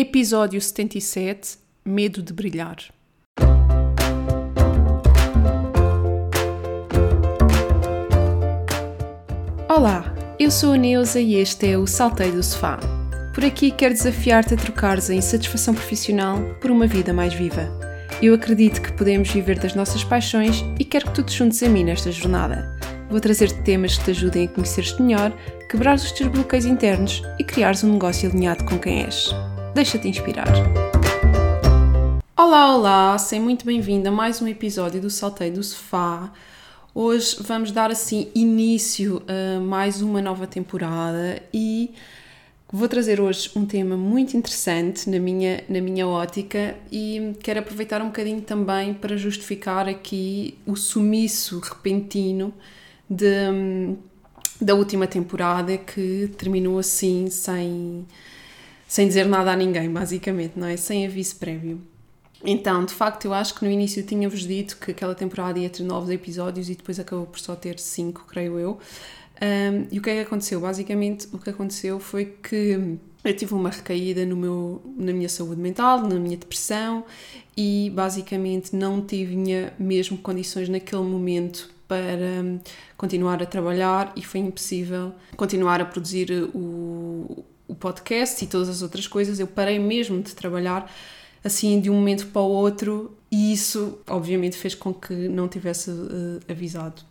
Episódio 77 Medo de Brilhar. Olá, eu sou a Neuza e este é o Saltei do Sofá. Por aqui quero desafiar-te a trocares a insatisfação profissional por uma vida mais viva. Eu acredito que podemos viver das nossas paixões e quero que tu te juntes a mim nesta jornada. Vou trazer-te temas que te ajudem a conhecer-te melhor, quebrar os teus bloqueios internos e criares um negócio alinhado com quem és. Deixa-te inspirar. Olá, olá, seja muito bem-vindo a mais um episódio do Saltei do Sofá. Hoje vamos dar assim início a mais uma nova temporada e Vou trazer hoje um tema muito interessante na minha, na minha ótica e quero aproveitar um bocadinho também para justificar aqui o sumiço repentino de, da última temporada que terminou assim sem, sem dizer nada a ninguém, basicamente, não é? Sem aviso prévio. Então, de facto, eu acho que no início tinha-vos dito que aquela temporada ia ter novos episódios e depois acabou por só ter cinco, creio eu. Um, e o que é que aconteceu? Basicamente, o que aconteceu foi que eu tive uma recaída no meu, na minha saúde mental, na minha depressão e basicamente não tinha mesmo condições naquele momento para continuar a trabalhar e foi impossível continuar a produzir o, o podcast e todas as outras coisas. Eu parei mesmo de trabalhar assim de um momento para o outro e isso obviamente fez com que não tivesse uh, avisado.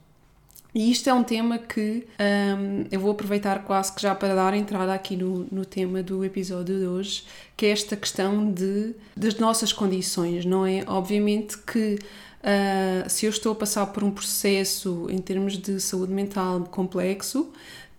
E isto é um tema que um, eu vou aproveitar quase que já para dar entrada aqui no, no tema do episódio de hoje, que é esta questão de, das nossas condições, não é? Obviamente que uh, se eu estou a passar por um processo em termos de saúde mental complexo,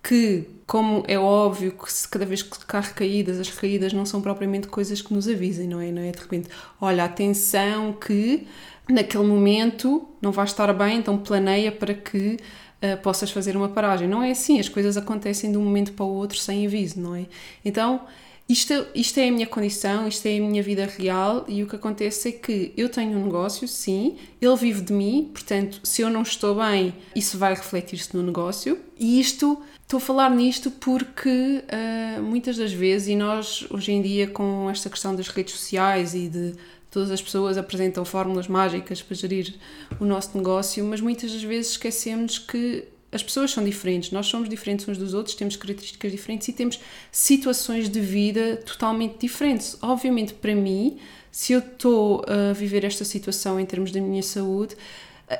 que, como é óbvio que se cada vez que há recaídas, as recaídas não são propriamente coisas que nos avisem, não é? Não é de repente, olha, atenção que naquele momento não vais estar bem, então planeia para que uh, possas fazer uma paragem. Não é assim, as coisas acontecem de um momento para o outro sem aviso, não é? Então, isto, isto é a minha condição, isto é a minha vida real e o que acontece é que eu tenho um negócio, sim, ele vive de mim, portanto, se eu não estou bem, isso vai refletir-se no negócio. E isto, estou a falar nisto porque uh, muitas das vezes, e nós hoje em dia com esta questão das redes sociais e de todas as pessoas apresentam fórmulas mágicas para gerir o nosso negócio, mas muitas das vezes esquecemos que as pessoas são diferentes, nós somos diferentes uns dos outros, temos características diferentes e temos situações de vida totalmente diferentes. Obviamente, para mim, se eu estou a viver esta situação em termos da minha saúde,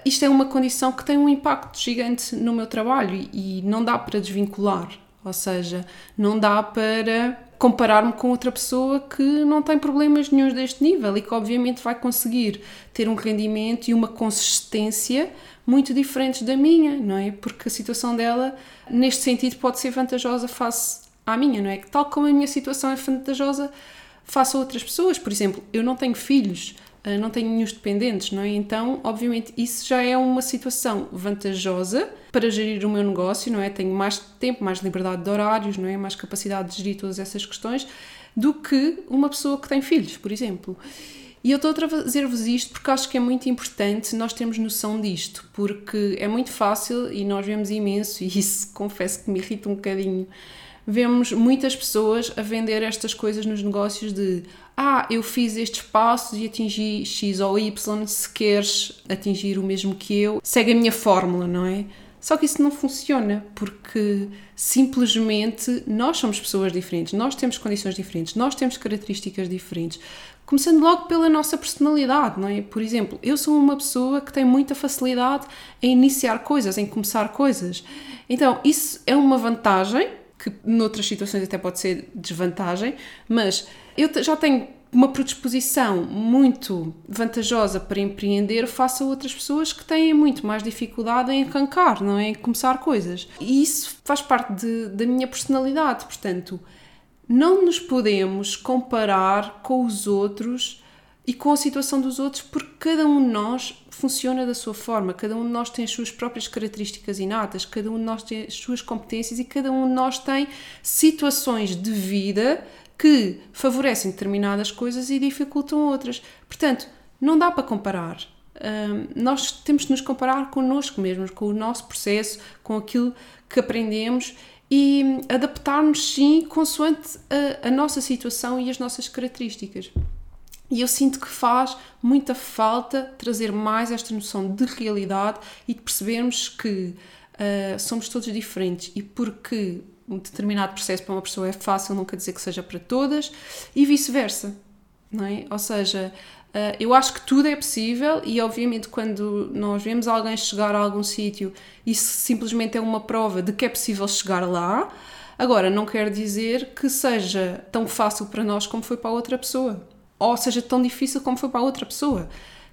isto é uma condição que tem um impacto gigante no meu trabalho e não dá para desvincular. Ou seja, não dá para comparar-me com outra pessoa que não tem problemas nenhums deste nível e que obviamente vai conseguir ter um rendimento e uma consistência muito diferentes da minha, não é? Porque a situação dela, neste sentido, pode ser vantajosa face à minha, não é? Tal como a minha situação é vantajosa face a outras pessoas. Por exemplo, eu não tenho filhos, não tenho nenhum dependentes, não é? Então, obviamente, isso já é uma situação vantajosa para gerir o meu negócio, não é? Tenho mais tempo, mais liberdade de horários, não é? Mais capacidade de gerir todas essas questões do que uma pessoa que tem filhos, por exemplo. E eu estou a trazer-vos isto porque acho que é muito importante nós termos noção disto, porque é muito fácil e nós vemos imenso, e isso confesso que me irrita um bocadinho. Vemos muitas pessoas a vender estas coisas nos negócios de ah, eu fiz estes passos e atingi X ou Y, se queres atingir o mesmo que eu, segue a minha fórmula, não é? Só que isso não funciona porque simplesmente nós somos pessoas diferentes, nós temos condições diferentes, nós temos características diferentes. Começando logo pela nossa personalidade, não é? Por exemplo, eu sou uma pessoa que tem muita facilidade em iniciar coisas, em começar coisas. Então, isso é uma vantagem, que noutras situações até pode ser desvantagem, mas eu já tenho uma predisposição muito vantajosa para empreender face a outras pessoas que têm muito mais dificuldade em arrancar, não é? Em começar coisas. E isso faz parte de, da minha personalidade, portanto, não nos podemos comparar com os outros e com a situação dos outros, porque cada um de nós funciona da sua forma, cada um de nós tem as suas próprias características inatas, cada um de nós tem as suas competências e cada um de nós tem situações de vida que favorecem determinadas coisas e dificultam outras. Portanto, não dá para comparar. Um, nós temos de nos comparar connosco mesmos, com o nosso processo, com aquilo que aprendemos e adaptar-nos sim consoante a, a nossa situação e as nossas características. E eu sinto que faz muita falta trazer mais esta noção de realidade e de percebermos que uh, somos todos diferentes e porque um determinado processo para uma pessoa é fácil, quer dizer que seja para todas e vice-versa, não é? Ou seja, uh, eu acho que tudo é possível e obviamente quando nós vemos alguém chegar a algum sítio, isso simplesmente é uma prova de que é possível chegar lá. Agora, não quer dizer que seja tão fácil para nós como foi para outra pessoa ou seja tão difícil como foi para a outra pessoa.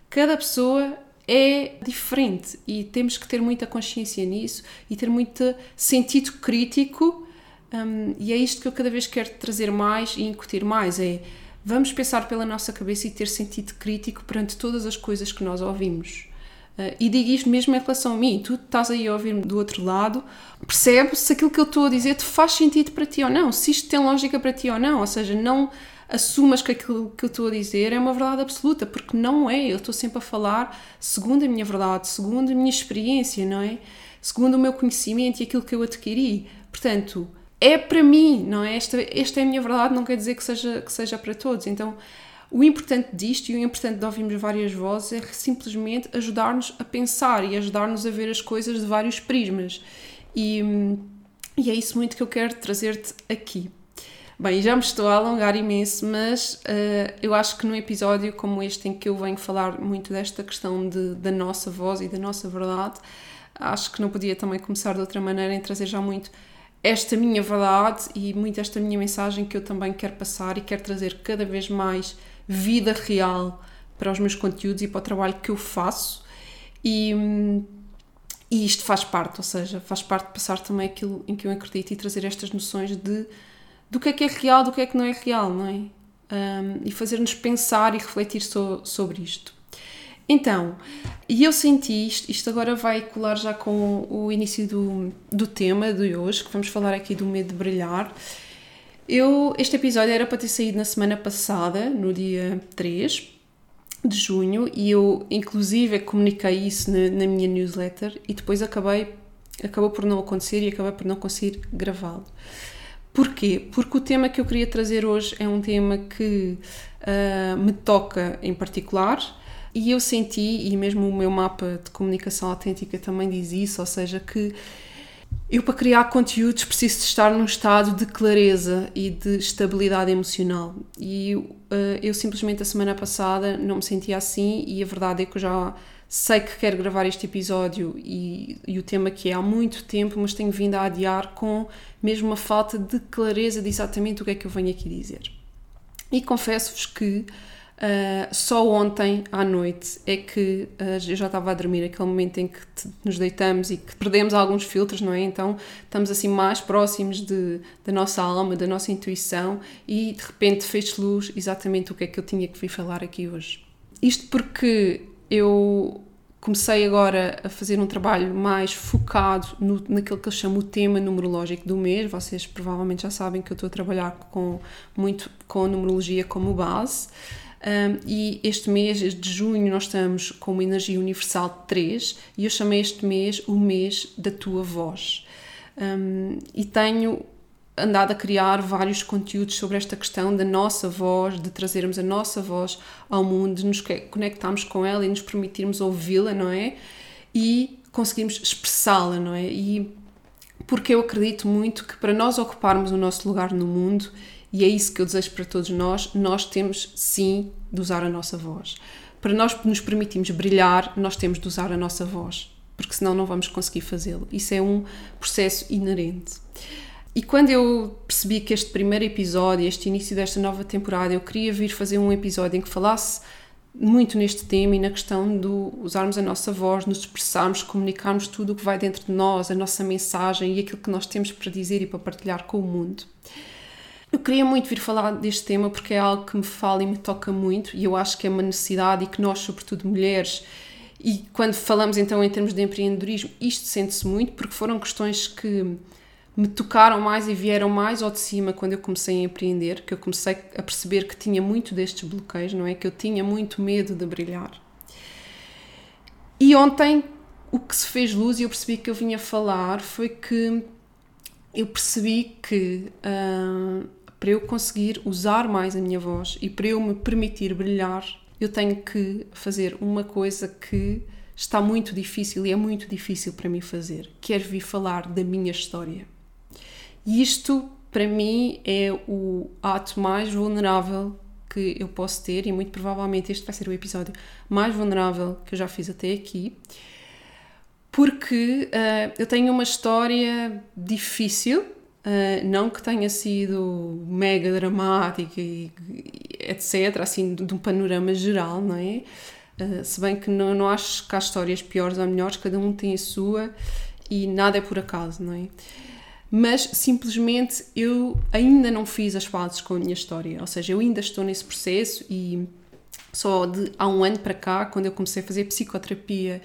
Cada pessoa é diferente e temos que ter muita consciência nisso e ter muito sentido crítico. Um, e é isto que eu cada vez quero trazer mais e incutir mais: é vamos pensar pela nossa cabeça e ter sentido crítico perante todas as coisas que nós ouvimos. Uh, e digo isto mesmo em relação a mim, tu estás aí a ouvir-me do outro lado, percebe se aquilo que eu estou a dizer te faz sentido para ti ou não, se isto tem lógica para ti ou não, ou seja, não assumas que aquilo que eu estou a dizer é uma verdade absoluta, porque não é. Eu estou sempre a falar segundo a minha verdade, segundo a minha experiência, não é? Segundo o meu conhecimento e aquilo que eu adquiri. Portanto, é para mim, não é? Esta, esta é a minha verdade, não quer dizer que seja, que seja para todos. Então, o importante disto e o importante de ouvirmos várias vozes é simplesmente ajudar-nos a pensar e ajudar-nos a ver as coisas de vários prismas. E, e é isso muito que eu quero trazer-te aqui. Bem, já me estou a alongar imenso, mas uh, eu acho que num episódio como este, em que eu venho falar muito desta questão de, da nossa voz e da nossa verdade, acho que não podia também começar de outra maneira em trazer já muito esta minha verdade e muito esta minha mensagem que eu também quero passar e quero trazer cada vez mais vida real para os meus conteúdos e para o trabalho que eu faço. E, e isto faz parte, ou seja, faz parte de passar também aquilo em que eu acredito e trazer estas noções de do que é que é real, do que é que não é real, não é? Um, e fazer-nos pensar e refletir so, sobre isto. Então, e eu senti isto, isto agora vai colar já com o início do, do tema de hoje, que vamos falar aqui do medo de brilhar. Eu, este episódio era para ter saído na semana passada, no dia 3 de junho, e eu inclusive comuniquei isso na, na minha newsletter e depois acabei, acabou por não acontecer e acabei por não conseguir gravá-lo. Porquê? Porque o tema que eu queria trazer hoje é um tema que uh, me toca em particular e eu senti, e mesmo o meu mapa de comunicação autêntica também diz isso, ou seja, que eu para criar conteúdos preciso de estar num estado de clareza e de estabilidade emocional. E uh, eu simplesmente a semana passada não me sentia assim e a verdade é que eu já sei que quero gravar este episódio e, e, o tema que é há muito tempo, mas tenho vindo a adiar com mesmo uma falta de clareza de exatamente o que é que eu venho aqui dizer. E confesso-vos que uh, só ontem à noite é que uh, eu já estava a dormir, aquele momento em que te, nos deitamos e que perdemos alguns filtros, não é? Então estamos assim mais próximos de, da nossa alma, da nossa intuição e de repente fez luz exatamente o que é que eu tinha que vir falar aqui hoje. Isto porque eu comecei agora a fazer um trabalho mais focado no, naquilo que eu chamo o tema numerológico do mês. Vocês provavelmente já sabem que eu estou a trabalhar com, muito com a numerologia como base. Um, e este mês de junho nós estamos com uma energia universal 3 e eu chamei este mês o mês da tua voz. Um, e tenho andado a criar vários conteúdos sobre esta questão da nossa voz, de trazermos a nossa voz ao mundo, de nos conectarmos com ela e nos permitirmos ouvi-la, não é? E conseguirmos expressá-la, não é? E porque eu acredito muito que para nós ocuparmos o nosso lugar no mundo, e é isso que eu desejo para todos nós, nós temos sim de usar a nossa voz. Para nós nos permitirmos brilhar, nós temos de usar a nossa voz, porque senão não vamos conseguir fazê-lo. Isso é um processo inerente. E quando eu percebi que este primeiro episódio, este início desta nova temporada, eu queria vir fazer um episódio em que falasse muito neste tema e na questão de usarmos a nossa voz, nos expressarmos, comunicarmos tudo o que vai dentro de nós, a nossa mensagem e aquilo que nós temos para dizer e para partilhar com o mundo. Eu queria muito vir falar deste tema porque é algo que me fala e me toca muito e eu acho que é uma necessidade e que nós, sobretudo mulheres, e quando falamos então em termos de empreendedorismo, isto sente-se muito porque foram questões que me tocaram mais e vieram mais ao de cima quando eu comecei a empreender, que eu comecei a perceber que tinha muito destes bloqueios, não é? Que eu tinha muito medo de brilhar. E ontem o que se fez luz e eu percebi que eu vinha falar foi que eu percebi que uh, para eu conseguir usar mais a minha voz e para eu me permitir brilhar, eu tenho que fazer uma coisa que está muito difícil e é muito difícil para mim fazer, que é vir falar da minha história. E isto, para mim, é o ato mais vulnerável que eu posso ter e muito provavelmente este vai ser o episódio mais vulnerável que eu já fiz até aqui, porque uh, eu tenho uma história difícil, uh, não que tenha sido mega dramática e, etc, assim, de um panorama geral, não é? Uh, se bem que não, não acho que há histórias piores ou melhores, cada um tem a sua e nada é por acaso, não é? Mas simplesmente eu ainda não fiz as pazes com a minha história, ou seja, eu ainda estou nesse processo e só de há um ano para cá, quando eu comecei a fazer psicoterapia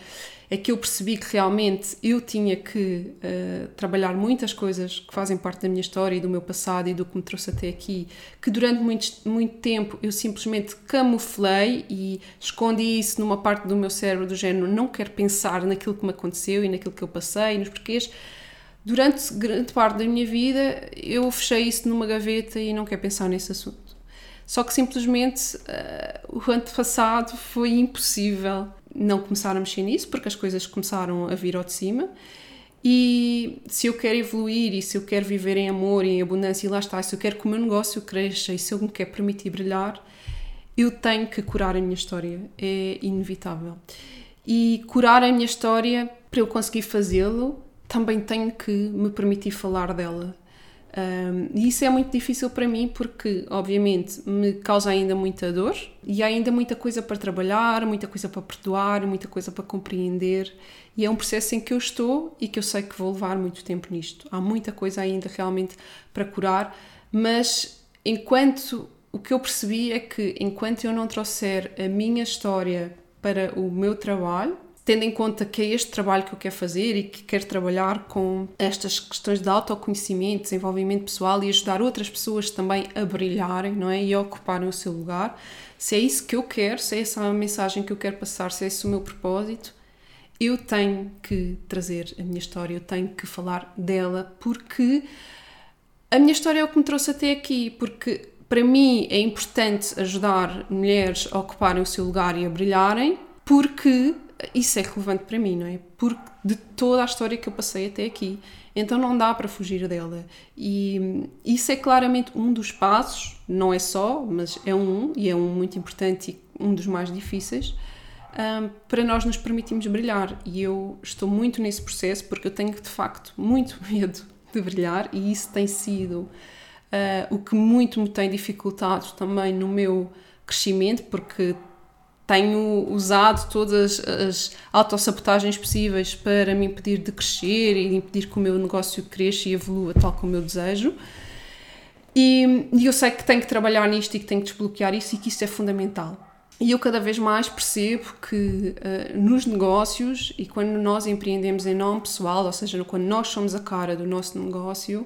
é que eu percebi que realmente eu tinha que uh, trabalhar muitas coisas que fazem parte da minha história e do meu passado e do que me trouxe até aqui, que durante muito, muito tempo eu simplesmente camuflei e escondi isso numa parte do meu cérebro do género não quero pensar naquilo que me aconteceu e naquilo que eu passei, nos porquês. Durante grande parte da minha vida eu fechei isso numa gaveta e não quero pensar nesse assunto. Só que simplesmente uh, o ano passado foi impossível não começar a mexer nisso, porque as coisas começaram a vir ao de cima. E se eu quero evoluir e se eu quero viver em amor e em abundância, e lá está, se eu quero que o meu negócio cresça e se eu me quero permitir brilhar, eu tenho que curar a minha história, é inevitável. E curar a minha história, para eu conseguir fazê-lo, também tenho que me permitir falar dela. Um, e isso é muito difícil para mim porque, obviamente, me causa ainda muita dor e há ainda muita coisa para trabalhar, muita coisa para perdoar, muita coisa para compreender. E é um processo em que eu estou e que eu sei que vou levar muito tempo nisto. Há muita coisa ainda realmente para curar, mas enquanto o que eu percebi é que enquanto eu não trouxer a minha história para o meu trabalho, tendo em conta que é este trabalho que eu quero fazer e que quero trabalhar com estas questões de autoconhecimento, desenvolvimento pessoal e ajudar outras pessoas também a brilharem, não é? E a ocuparem o seu lugar. Se é isso que eu quero, se é essa a mensagem que eu quero passar, se é esse o meu propósito, eu tenho que trazer a minha história, eu tenho que falar dela, porque a minha história é o que me trouxe até aqui, porque para mim é importante ajudar mulheres a ocuparem o seu lugar e a brilharem, porque isso é relevante para mim, não é? Porque de toda a história que eu passei até aqui, então não dá para fugir dela. E isso é claramente um dos passos, não é só, mas é um, e é um muito importante e um dos mais difíceis, um, para nós nos permitirmos brilhar. E eu estou muito nesse processo porque eu tenho de facto muito medo de brilhar, e isso tem sido uh, o que muito me tem dificultado também no meu crescimento, porque tenho usado todas as autossabotagens possíveis para me impedir de crescer e impedir que o meu negócio cresça e evolua tal como eu desejo. E, e eu sei que tenho que trabalhar nisto e que tenho que desbloquear isso e que isso é fundamental. E eu cada vez mais percebo que uh, nos negócios e quando nós empreendemos em nome pessoal, ou seja, quando nós somos a cara do nosso negócio,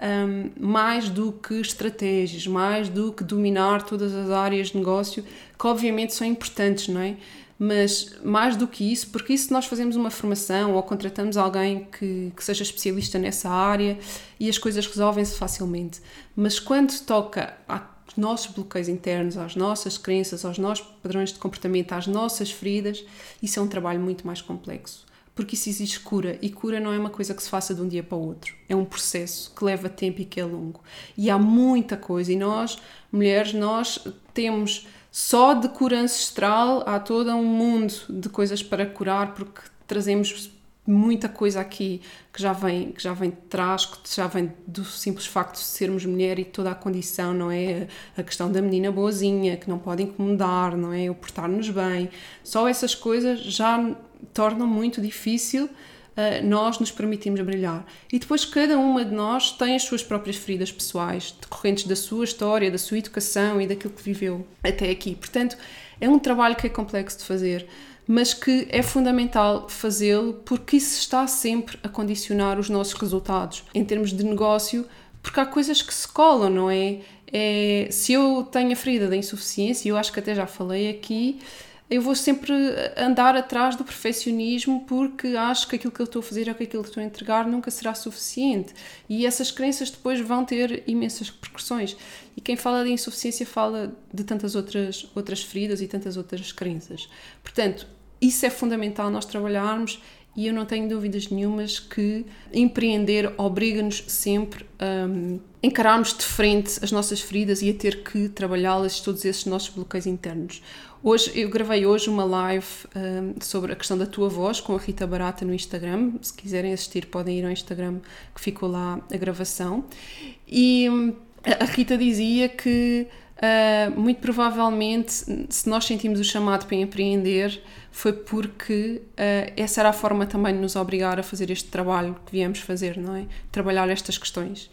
um, mais do que estratégias, mais do que dominar todas as áreas de negócio, que obviamente são importantes, não é? Mas mais do que isso, porque isso nós fazemos uma formação ou contratamos alguém que, que seja especialista nessa área e as coisas resolvem-se facilmente. Mas quando toca aos nossos bloqueios internos, às nossas crenças, aos nossos padrões de comportamento, às nossas feridas, isso é um trabalho muito mais complexo porque isso exige cura e cura não é uma coisa que se faça de um dia para o outro, é um processo que leva tempo e que é longo. E há muita coisa, e nós, mulheres, nós temos só de cura ancestral, há todo um mundo de coisas para curar, porque trazemos muita coisa aqui que já vem que já vem de trás, que já vem do simples facto de sermos mulher e toda a condição, não é? A questão da menina boazinha, que não pode incomodar, não é? O portar-nos bem. Só essas coisas já tornam muito difícil uh, nós nos permitirmos brilhar. E depois cada uma de nós tem as suas próprias feridas pessoais, decorrentes da sua história, da sua educação e daquilo que viveu até aqui. Portanto, é um trabalho que é complexo de fazer mas que é fundamental fazê-lo porque isso está sempre a condicionar os nossos resultados em termos de negócio, porque há coisas que se colam, não é? é se eu tenho a ferida da insuficiência, eu acho que até já falei aqui, eu vou sempre andar atrás do perfeccionismo porque acho que aquilo que eu estou a fazer ou que aquilo que estou a entregar nunca será suficiente. E essas crenças depois vão ter imensas repercussões. E quem fala de insuficiência fala de tantas outras, outras feridas e tantas outras crenças. Portanto, isso é fundamental nós trabalharmos e eu não tenho dúvidas nenhumas que empreender obriga-nos sempre a um, encararmos de frente as nossas feridas e a ter que trabalhá-las, todos esses nossos bloqueios internos. Hoje, eu gravei hoje uma live um, sobre a questão da tua voz com a Rita Barata no Instagram. Se quiserem assistir, podem ir ao Instagram que ficou lá a gravação. E um, a Rita dizia que Uh, muito provavelmente, se nós sentimos o chamado para empreender, foi porque uh, essa era a forma também de nos obrigar a fazer este trabalho que viemos fazer, não é? Trabalhar estas questões.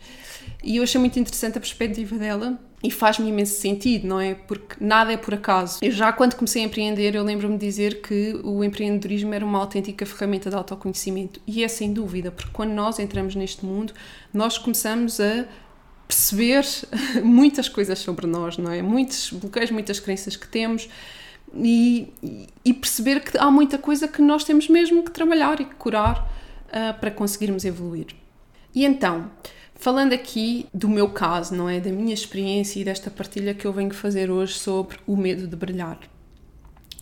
E eu achei muito interessante a perspectiva dela e faz-me imenso sentido, não é? Porque nada é por acaso. Eu já quando comecei a empreender, eu lembro-me de dizer que o empreendedorismo era uma autêntica ferramenta de autoconhecimento. E é sem dúvida, porque quando nós entramos neste mundo, nós começamos a perceber muitas coisas sobre nós, não é? Muitos bloqueios, muitas crenças que temos e, e perceber que há muita coisa que nós temos mesmo que trabalhar e que curar uh, para conseguirmos evoluir. E então, falando aqui do meu caso, não é? Da minha experiência e desta partilha que eu venho fazer hoje sobre o medo de brilhar.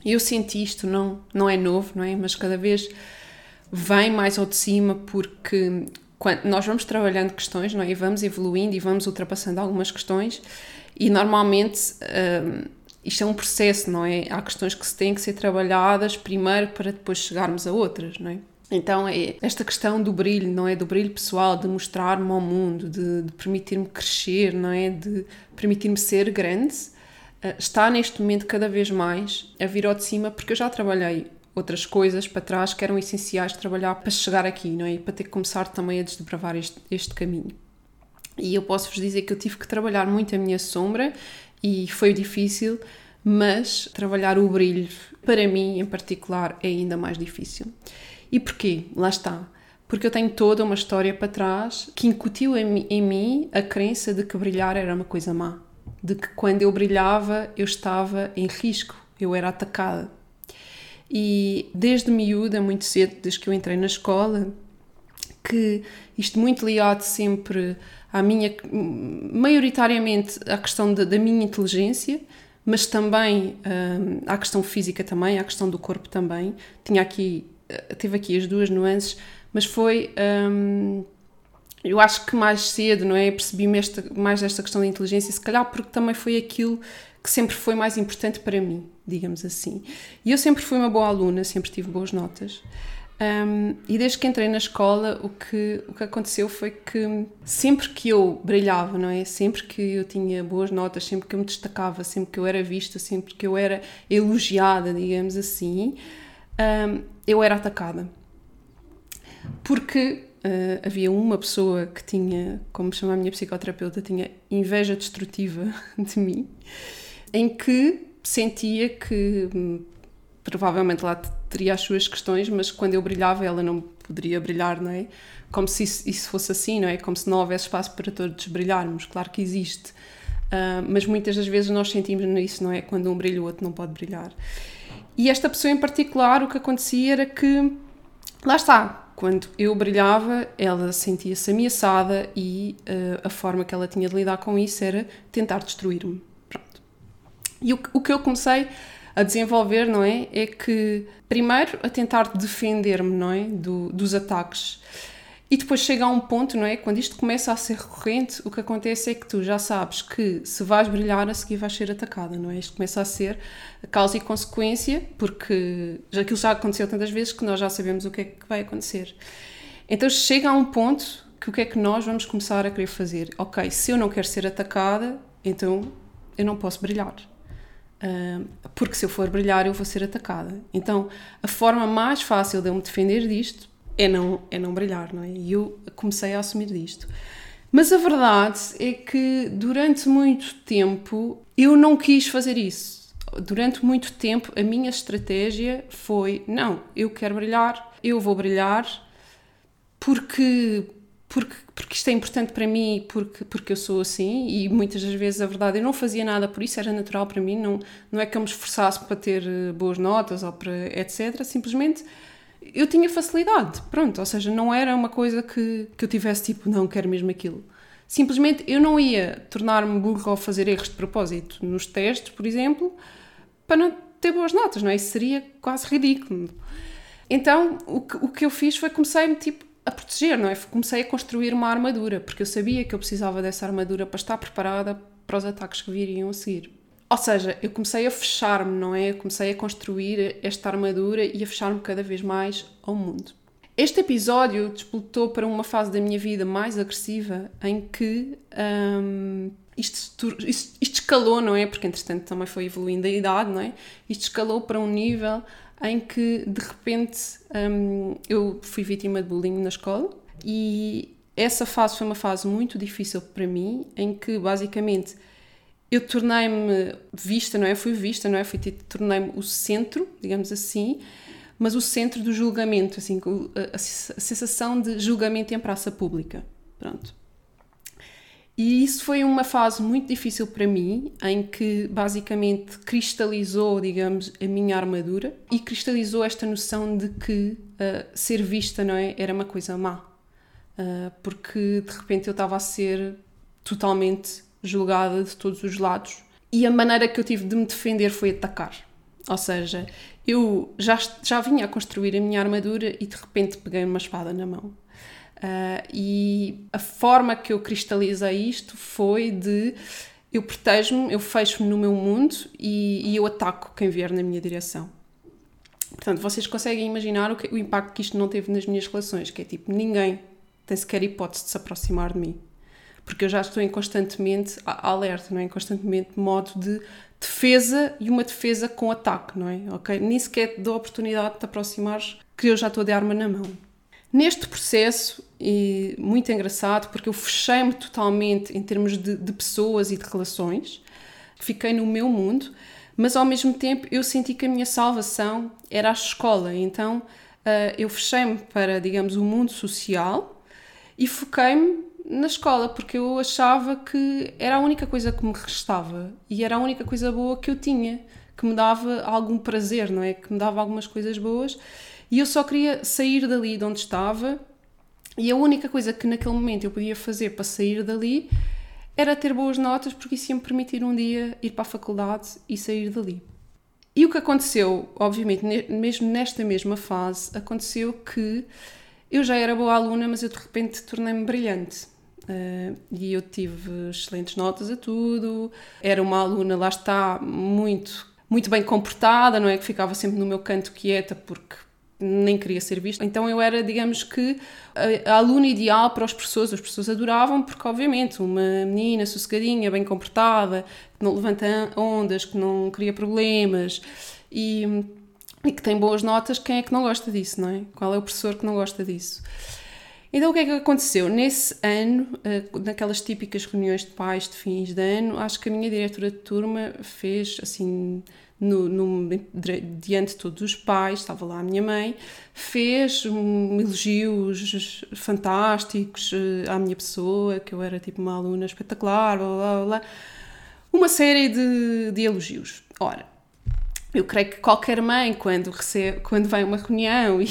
Eu senti isto, não, não é novo, não é? Mas cada vez vem mais ao de cima porque quando nós vamos trabalhando questões, não é? E vamos evoluindo e vamos ultrapassando algumas questões e normalmente um, isto é um processo, não é? Há questões que se têm que ser trabalhadas primeiro para depois chegarmos a outras, não é? Então, é esta questão do brilho, não é? Do brilho pessoal, de mostrar-me ao mundo, de, de permitir-me crescer, não é? De permitir-me ser grande, uh, está neste momento cada vez mais a vir ao de cima, porque eu já trabalhei outras coisas para trás que eram essenciais trabalhar para chegar aqui, não é? E para ter que começar também a desbravar este, este caminho. E eu posso-vos dizer que eu tive que trabalhar muito a minha sombra e foi difícil, mas trabalhar o brilho, para mim em particular, é ainda mais difícil. E porquê? Lá está. Porque eu tenho toda uma história para trás que incutiu em, em mim a crença de que brilhar era uma coisa má. De que quando eu brilhava eu estava em risco, eu era atacada. E desde miúda, muito cedo, desde que eu entrei na escola, que isto muito ligado sempre à minha, maioritariamente à questão da, da minha inteligência, mas também hum, à questão física também, à questão do corpo também. Tinha aqui, teve aqui as duas nuances, mas foi, hum, eu acho que mais cedo, não é, percebi-me mais desta questão da inteligência, se calhar porque também foi aquilo que sempre foi mais importante para mim, digamos assim. E eu sempre fui uma boa aluna, sempre tive boas notas. Um, e desde que entrei na escola, o que, o que aconteceu foi que sempre que eu brilhava, não é? Sempre que eu tinha boas notas, sempre que eu me destacava, sempre que eu era vista, sempre que eu era elogiada, digamos assim, um, eu era atacada. Porque uh, havia uma pessoa que tinha, como chama a minha psicoterapeuta, tinha inveja destrutiva de mim em que sentia que hum, provavelmente lá teria as suas questões, mas quando eu brilhava ela não poderia brilhar, não é? Como se isso, isso fosse assim, não é? Como se não houvesse espaço para todos brilharmos. Claro que existe, uh, mas muitas das vezes nós sentimos isso, não é? Quando um brilha, o outro não pode brilhar. E esta pessoa em particular, o que acontecia era que, lá está, quando eu brilhava, ela sentia-se ameaçada e uh, a forma que ela tinha de lidar com isso era tentar destruir-me. E o, o que eu comecei a desenvolver, não é? É que, primeiro, a tentar defender-me, não é? Do, dos ataques. E depois chega a um ponto, não é? Quando isto começa a ser recorrente, o que acontece é que tu já sabes que se vais brilhar, a seguir vais ser atacada, não é? Isto começa a ser causa e consequência, porque aquilo já aconteceu tantas vezes que nós já sabemos o que é que vai acontecer. Então chega a um ponto que o que é que nós vamos começar a querer fazer? Ok, se eu não quero ser atacada, então eu não posso brilhar porque se eu for brilhar eu vou ser atacada. Então a forma mais fácil de eu me defender disto é não, é não brilhar, não é? E eu comecei a assumir disto. Mas a verdade é que durante muito tempo eu não quis fazer isso. Durante muito tempo a minha estratégia foi: não, eu quero brilhar, eu vou brilhar, porque porque, porque isto é importante para mim, porque, porque eu sou assim, e muitas das vezes a verdade eu não fazia nada por isso, era natural para mim, não, não é que eu me esforçasse para ter eh, boas notas ou para etc. Simplesmente eu tinha facilidade, pronto, ou seja, não era uma coisa que, que eu tivesse tipo, não quero mesmo aquilo. Simplesmente eu não ia tornar-me burro ou fazer erros de propósito nos testes, por exemplo, para não ter boas notas, não é? Isso seria quase ridículo. Então, o que, o que eu fiz foi comecei-me tipo a proteger, não é? Comecei a construir uma armadura, porque eu sabia que eu precisava dessa armadura para estar preparada para os ataques que viriam a seguir. Ou seja, eu comecei a fechar-me, não é? Eu comecei a construir esta armadura e a fechar-me cada vez mais ao mundo. Este episódio despoltou para uma fase da minha vida mais agressiva em que hum, isto, isto, isto, escalou, não é? Porque entretanto também foi evoluindo a idade, não é? Isto escalou para um nível em que de repente hum, eu fui vítima de bullying na escola e essa fase foi uma fase muito difícil para mim, em que basicamente eu tornei-me vista, não é? Fui vista, não é? Fui, tornei-me o centro, digamos assim, mas o centro do julgamento, assim, a, sensação de julgamento em praça pública. Pronto. E isso foi uma fase muito difícil para mim, em que basicamente cristalizou, digamos, a minha armadura e cristalizou esta noção de que uh, ser vista, não é, era uma coisa má, uh, porque de repente eu estava a ser totalmente julgada de todos os lados e a maneira que eu tive de me defender foi atacar. Ou seja, eu já, já vinha a construir a minha armadura e de repente peguei uma espada na mão. Uh, e a forma que eu cristalizei isto foi de eu protejo-me, eu fecho-me no meu mundo e, e, eu ataco quem vier na minha direção. Portanto, vocês conseguem imaginar o, que, o impacto que isto não teve nas minhas relações, que é tipo, ninguém tem sequer hipótese de se aproximar de mim. Porque eu já estou em constantemente alerta, não é? Em constantemente modo de defesa e uma defesa com ataque, não é? Ok? Nem sequer te dou a oportunidade de te aproximares que eu já estou de arma na mão. Neste processo, e muito engraçado, porque eu fechei-me totalmente em termos de, de, pessoas e de relações, fiquei no meu mundo, mas ao mesmo tempo eu senti que a minha salvação era a escola, então uh, eu fechei-me para, digamos, o mundo social e foquei-me na escola, porque eu achava que era a única coisa que me restava e era a única coisa boa que eu tinha, que me dava algum prazer, não é? Que me dava algumas coisas boas e eu só queria sair dali de onde estava, e a única coisa que naquele momento eu podia fazer para sair dali era ter boas notas, porque isso ia me permitir um dia ir para a faculdade e sair dali. E o que aconteceu, obviamente, mesmo nesta mesma fase, aconteceu que eu já era boa aluna, mas eu de repente tornei-me brilhante. Uh, e eu tive excelentes notas a tudo. Era uma aluna, lá está, muito, muito bem comportada, não é? Que ficava sempre no meu canto quieta, porque nem queria ser vista. Então eu era, digamos que, a, aluna ideal para os professores. As pessoas adoravam porque, obviamente, uma menina sossegadinha, bem comportada, que não levanta ondas, que não cria problemas e, e que tem boas notas, quem é que não gosta disso, não é? Qual é o professor que não gosta disso? Então o que é que aconteceu? Nesse ano, eh, naquelas típicas reuniões de pais de fins de ano, acho que a minha diretora de turma fez assim no, no, diante de todos os pais, estava lá a minha mãe, fez um, elogios fantásticos uh, à minha pessoa, que eu era tipo uma aluna espetacular, blá blá blá, uma série de, de elogios. Ora, eu creio que qualquer mãe, quando, recebe, quando vai a uma reunião e,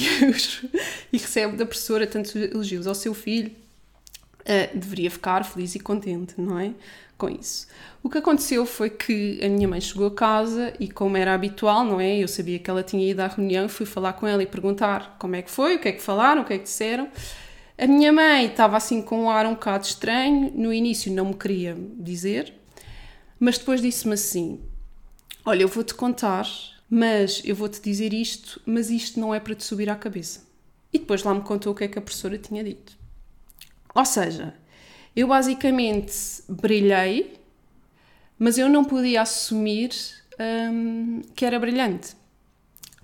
e recebe da professora tantos elogios ao seu filho, uh, deveria ficar feliz e contente, não é? Com isso. O que aconteceu foi que a minha mãe chegou a casa e, como era habitual, não é? Eu sabia que ela tinha ido à reunião, fui falar com ela e perguntar como é que foi, o que é que falaram, o que é que disseram. A minha mãe estava assim com um ar um bocado estranho, no início não me queria dizer, mas depois disse-me assim: Olha, eu vou-te contar, mas eu vou-te dizer isto, mas isto não é para te subir à cabeça. E depois lá me contou o que é que a professora tinha dito. Ou seja, eu basicamente brilhei mas eu não podia assumir um, que era brilhante.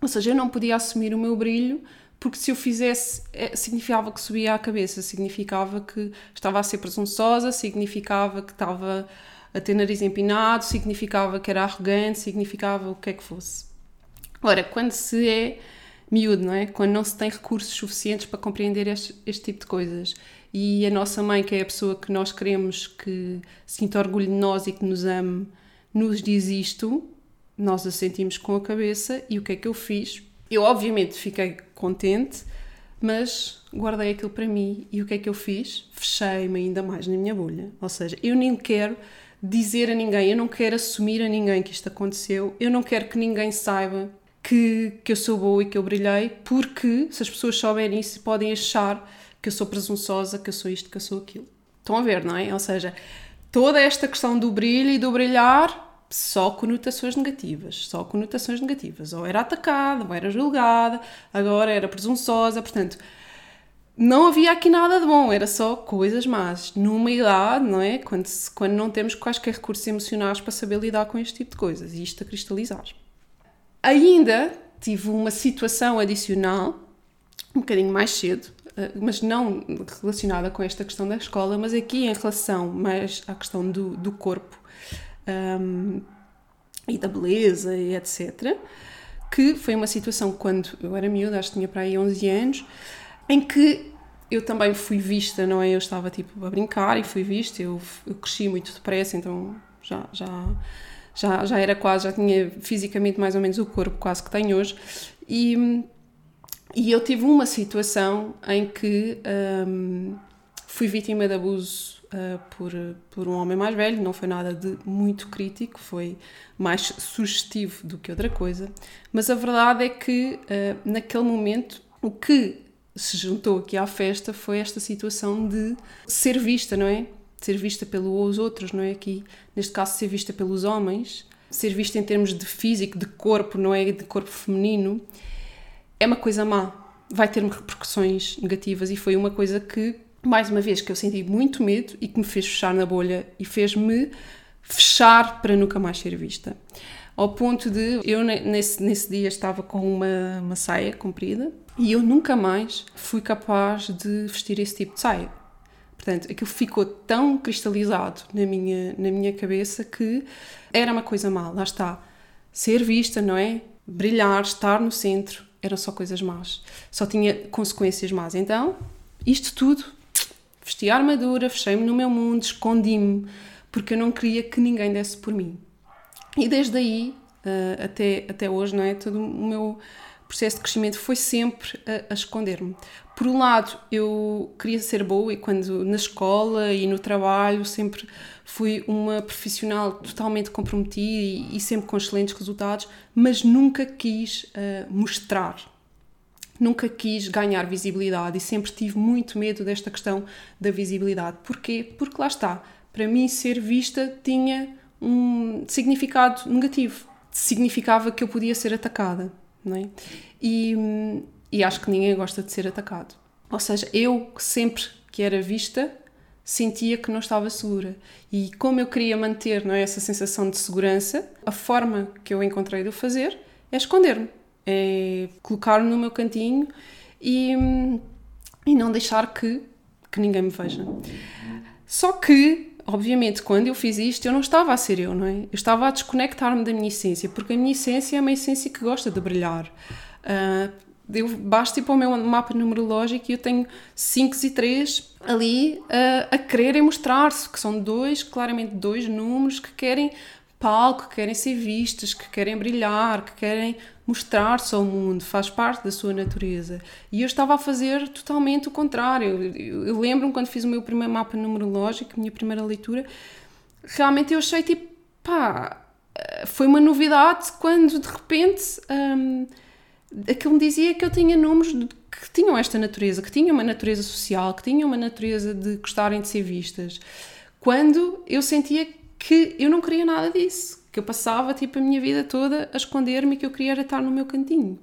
Ou seja, eu não podia assumir o meu brilho porque se eu fizesse é, significava que subia à cabeça, significava que estava a ser presunçosa, significava que estava a ter nariz empinado, significava que era arrogante, significava o que é que fosse. Ora, quando se é miúdo, não é? Quando não se tem recursos suficientes para compreender este, este tipo de coisas e a nossa mãe, que é a pessoa que nós queremos que sinta orgulho de nós e que nos ame, nos diz isto, nós a sentimos com a cabeça e o que é que eu fiz? Eu, obviamente, fiquei contente, mas guardei aquilo para mim e o que é que eu fiz? Fechei-me ainda mais na minha bolha. Ou seja, eu nem quero dizer a ninguém, eu não quero assumir a ninguém que isto aconteceu, eu não quero que ninguém saiba que, que eu sou boa e que eu brilhei, porque se as pessoas souberem isso, podem achar que eu sou presunçosa, que eu sou isto, que eu sou aquilo. Estão a ver, não é? Ou seja, toda esta questão do brilho e do brilhar só conotações negativas, só conotações negativas. Ou era atacada, ou era julgada, agora era presunçosa, portanto, não havia aqui nada de bom, era só coisas más. Numa idade, não é? Quando, quando não temos quaisquer recursos emocionais para saber lidar com este tipo de coisas, e isto a cristalizar. Ainda tive uma situação adicional, um bocadinho mais cedo, eh, mas não relacionada com esta questão da escola, mas aqui em relação mais à questão do, do corpo um, e da beleza e etc. Que foi uma situação quando eu era miúda, acho que tinha para aí 11 anos, em que eu também fui vista, não é? Eu estava tipo a brincar e fui vista, eu, eu cresci muito depressa, então já, já, já, já era quase, já tinha fisicamente mais ou menos o corpo quase que tenho hoje. E, e eu tive uma situação em que um, fui vítima de abuso uh, por, por um homem mais velho, não foi nada de muito crítico, foi mais sugestivo do que outra coisa, mas a verdade é que uh, naquele momento o que se juntou aqui à festa foi esta situação de ser vista, não é? Ser vista pelos outros, não é? Aqui, neste caso, ser vista pelos homens, ser vista em termos de físico, de corpo, não é? De corpo feminino, é uma coisa má. Vai ter repercussões negativas e foi uma coisa que mais uma vez, que eu senti muito medo e que me fez fechar na bolha e fez-me fechar para nunca mais ser vista. Ao ponto de eu, nesse, nesse dia, estava com uma, uma saia comprida e eu nunca mais fui capaz de vestir esse tipo de saia. Portanto, aquilo ficou tão cristalizado na minha, na minha cabeça que era uma coisa má. Lá está. Ser vista, não é? Brilhar, estar no centro, eram só coisas más. Só tinha consequências más. Então, isto tudo Vesti a armadura, fechei-me no meu mundo, escondi-me, porque eu não queria que ninguém desse por mim. E desde aí uh, até, até hoje, não é? Todo o meu processo de crescimento foi sempre a, a esconder-me. Por um lado, eu queria ser boa e quando na escola e no trabalho sempre fui uma profissional totalmente comprometida e, e sempre com excelentes resultados, mas nunca quis uh, mostrar nunca quis ganhar visibilidade e sempre tive muito medo desta questão da visibilidade. Porquê? Porque lá está, para mim ser vista tinha um significado negativo. Significava que eu podia ser atacada, não é? E, e acho que ninguém gosta de ser atacado. Ou seja, eu sempre que era vista sentia que não estava segura. E como eu queria manter não é, essa sensação de segurança, a forma que eu encontrei de o fazer é esconder-me é colocar-me no meu cantinho e, e não deixar que, que ninguém me veja. Só que, obviamente, quando eu fiz isto, eu não estava a ser eu, não é? Eu estava a desconectar-me da minha essência, porque a minha essência é uma essência que gosta de brilhar. Uh, eu basta ir para o meu mapa numerológico e eu tenho 5 e 3 ali uh, a quererem mostrar-se, que são dois, claramente dois números que querem palco, que querem ser vistas, que querem brilhar, que querem mostrar-se ao mundo, faz parte da sua natureza. E eu estava a fazer totalmente o contrário. Eu, eu lembro-me quando fiz o meu primeiro mapa numerológico, minha primeira leitura, realmente eu achei tipo, pá, foi uma novidade quando de repente hum, aquilo me dizia que eu tinha números que tinham esta natureza, que tinham uma natureza social, que tinham uma natureza de gostarem de ser vistas. Quando eu sentia que eu não queria nada disso, que eu passava tipo a minha vida toda a esconder-me que eu queria estar no meu cantinho.